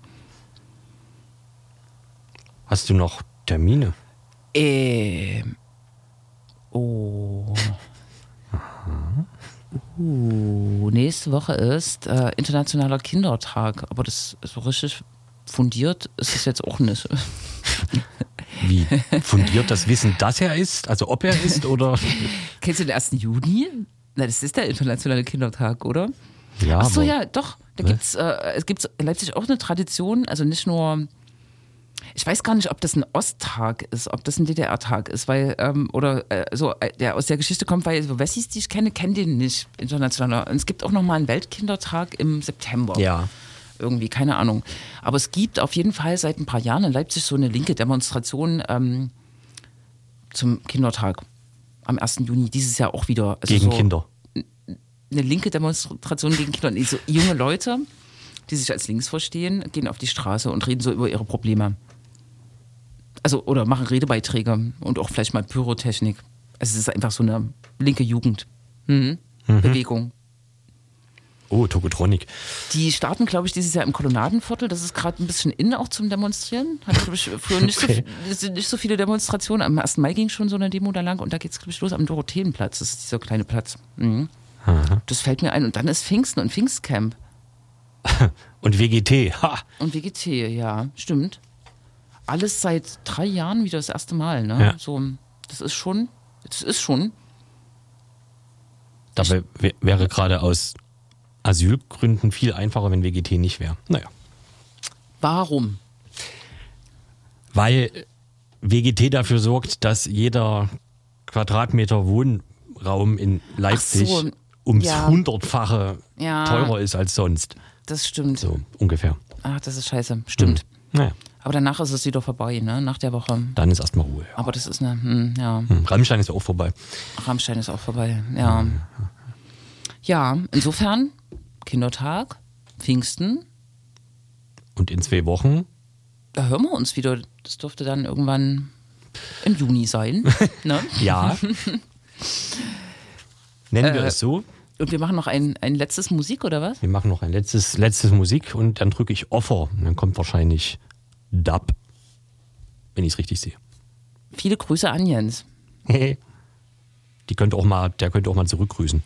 S2: Hast du noch Termine?
S1: Ähm. Oh. Aha. Uh, nächste Woche ist äh, Internationaler Kindertag, aber das ist so richtig fundiert ist es jetzt auch nicht.
S2: Wie fundiert das Wissen, dass er ist? Also ob er ist oder.
S1: Kennst du den 1. Juni? Na, das ist der internationale Kindertag, oder?
S2: Ja,
S1: Ach so,
S2: aber-
S1: ja, doch. Da gibt's, äh, es gibt in Leipzig auch eine Tradition, also nicht nur. Ich weiß gar nicht, ob das ein Osttag ist, ob das ein DDR-Tag ist, weil, ähm, oder äh, so, äh, der aus der Geschichte kommt, weil so Wessis, die ich kenne, kennen den nicht international. Und es gibt auch nochmal einen Weltkindertag im September.
S2: Ja.
S1: Irgendwie, keine Ahnung. Aber es gibt auf jeden Fall seit ein paar Jahren in Leipzig so eine linke Demonstration ähm, zum Kindertag am 1. Juni, dieses Jahr auch wieder. Also
S2: Gegen
S1: so,
S2: Kinder.
S1: eine linke Demonstration gegen Kinder. Nee, so junge Leute, die sich als links verstehen, gehen auf die Straße und reden so über ihre Probleme. Also, oder machen Redebeiträge und auch vielleicht mal Pyrotechnik. Also, es ist einfach so eine linke Jugend. Mhm. Bewegung.
S2: Oh, Tokotronik.
S1: Die starten, glaube ich, dieses Jahr im Kolonnadenviertel. Das ist gerade ein bisschen in auch zum Demonstrieren. Hatte, glaube ich, früher nicht,
S2: Okay.
S1: so, nicht so viele Demonstrationen. Am 1. Mai ging schon so eine Demo da lang und da geht es, glaube ich, los am Dorotheenplatz. Das ist dieser kleine Platz. Mhm. Das fällt mir ein. Und dann ist Pfingsten und Pfingstcamp.
S2: Und WGT. Ha!
S1: Und WGT, ja, stimmt. Alles seit drei Jahren wieder das erste Mal, ne?
S2: Ja.
S1: So, das ist schon, das ist schon.
S2: Dabei wär- wäre gerade aus Asylgründen viel einfacher, wenn WGT nicht wäre. Naja.
S1: Warum?
S2: Weil WGT dafür sorgt, dass jeder Quadratmeter Wohnraum in Leipzig
S1: so,
S2: ums
S1: ja.
S2: Hundertfache
S1: Ja.
S2: teurer ist als sonst.
S1: Das stimmt.
S2: So ungefähr.
S1: Ach, das ist scheiße. Stimmt.
S2: Naja,
S1: Aber danach ist es wieder vorbei, ne? Nach der Woche.
S2: dann ist erstmal Ruhe. Ja.
S1: Aber das ist eine, hm, ja.
S2: Hm, Rammstein ist auch vorbei.
S1: Rammstein ist auch vorbei, ja. Ja, insofern, Kindertag, Pfingsten,
S2: Und in zwei Wochen,
S1: da hören wir uns wieder. Das dürfte dann irgendwann im Juni sein. ne?
S2: ja, nennen wir
S1: Äh,
S2: es so.
S1: Und wir machen noch ein, ein letztes Musik, oder was?
S2: Wir machen noch ein letztes, letztes Musik und dann drücke ich Offer. Und dann kommt wahrscheinlich Dub, wenn ich es richtig sehe.
S1: Viele Grüße an Jens.
S2: Die könnte auch mal, der könnte auch mal zurückgrüßen.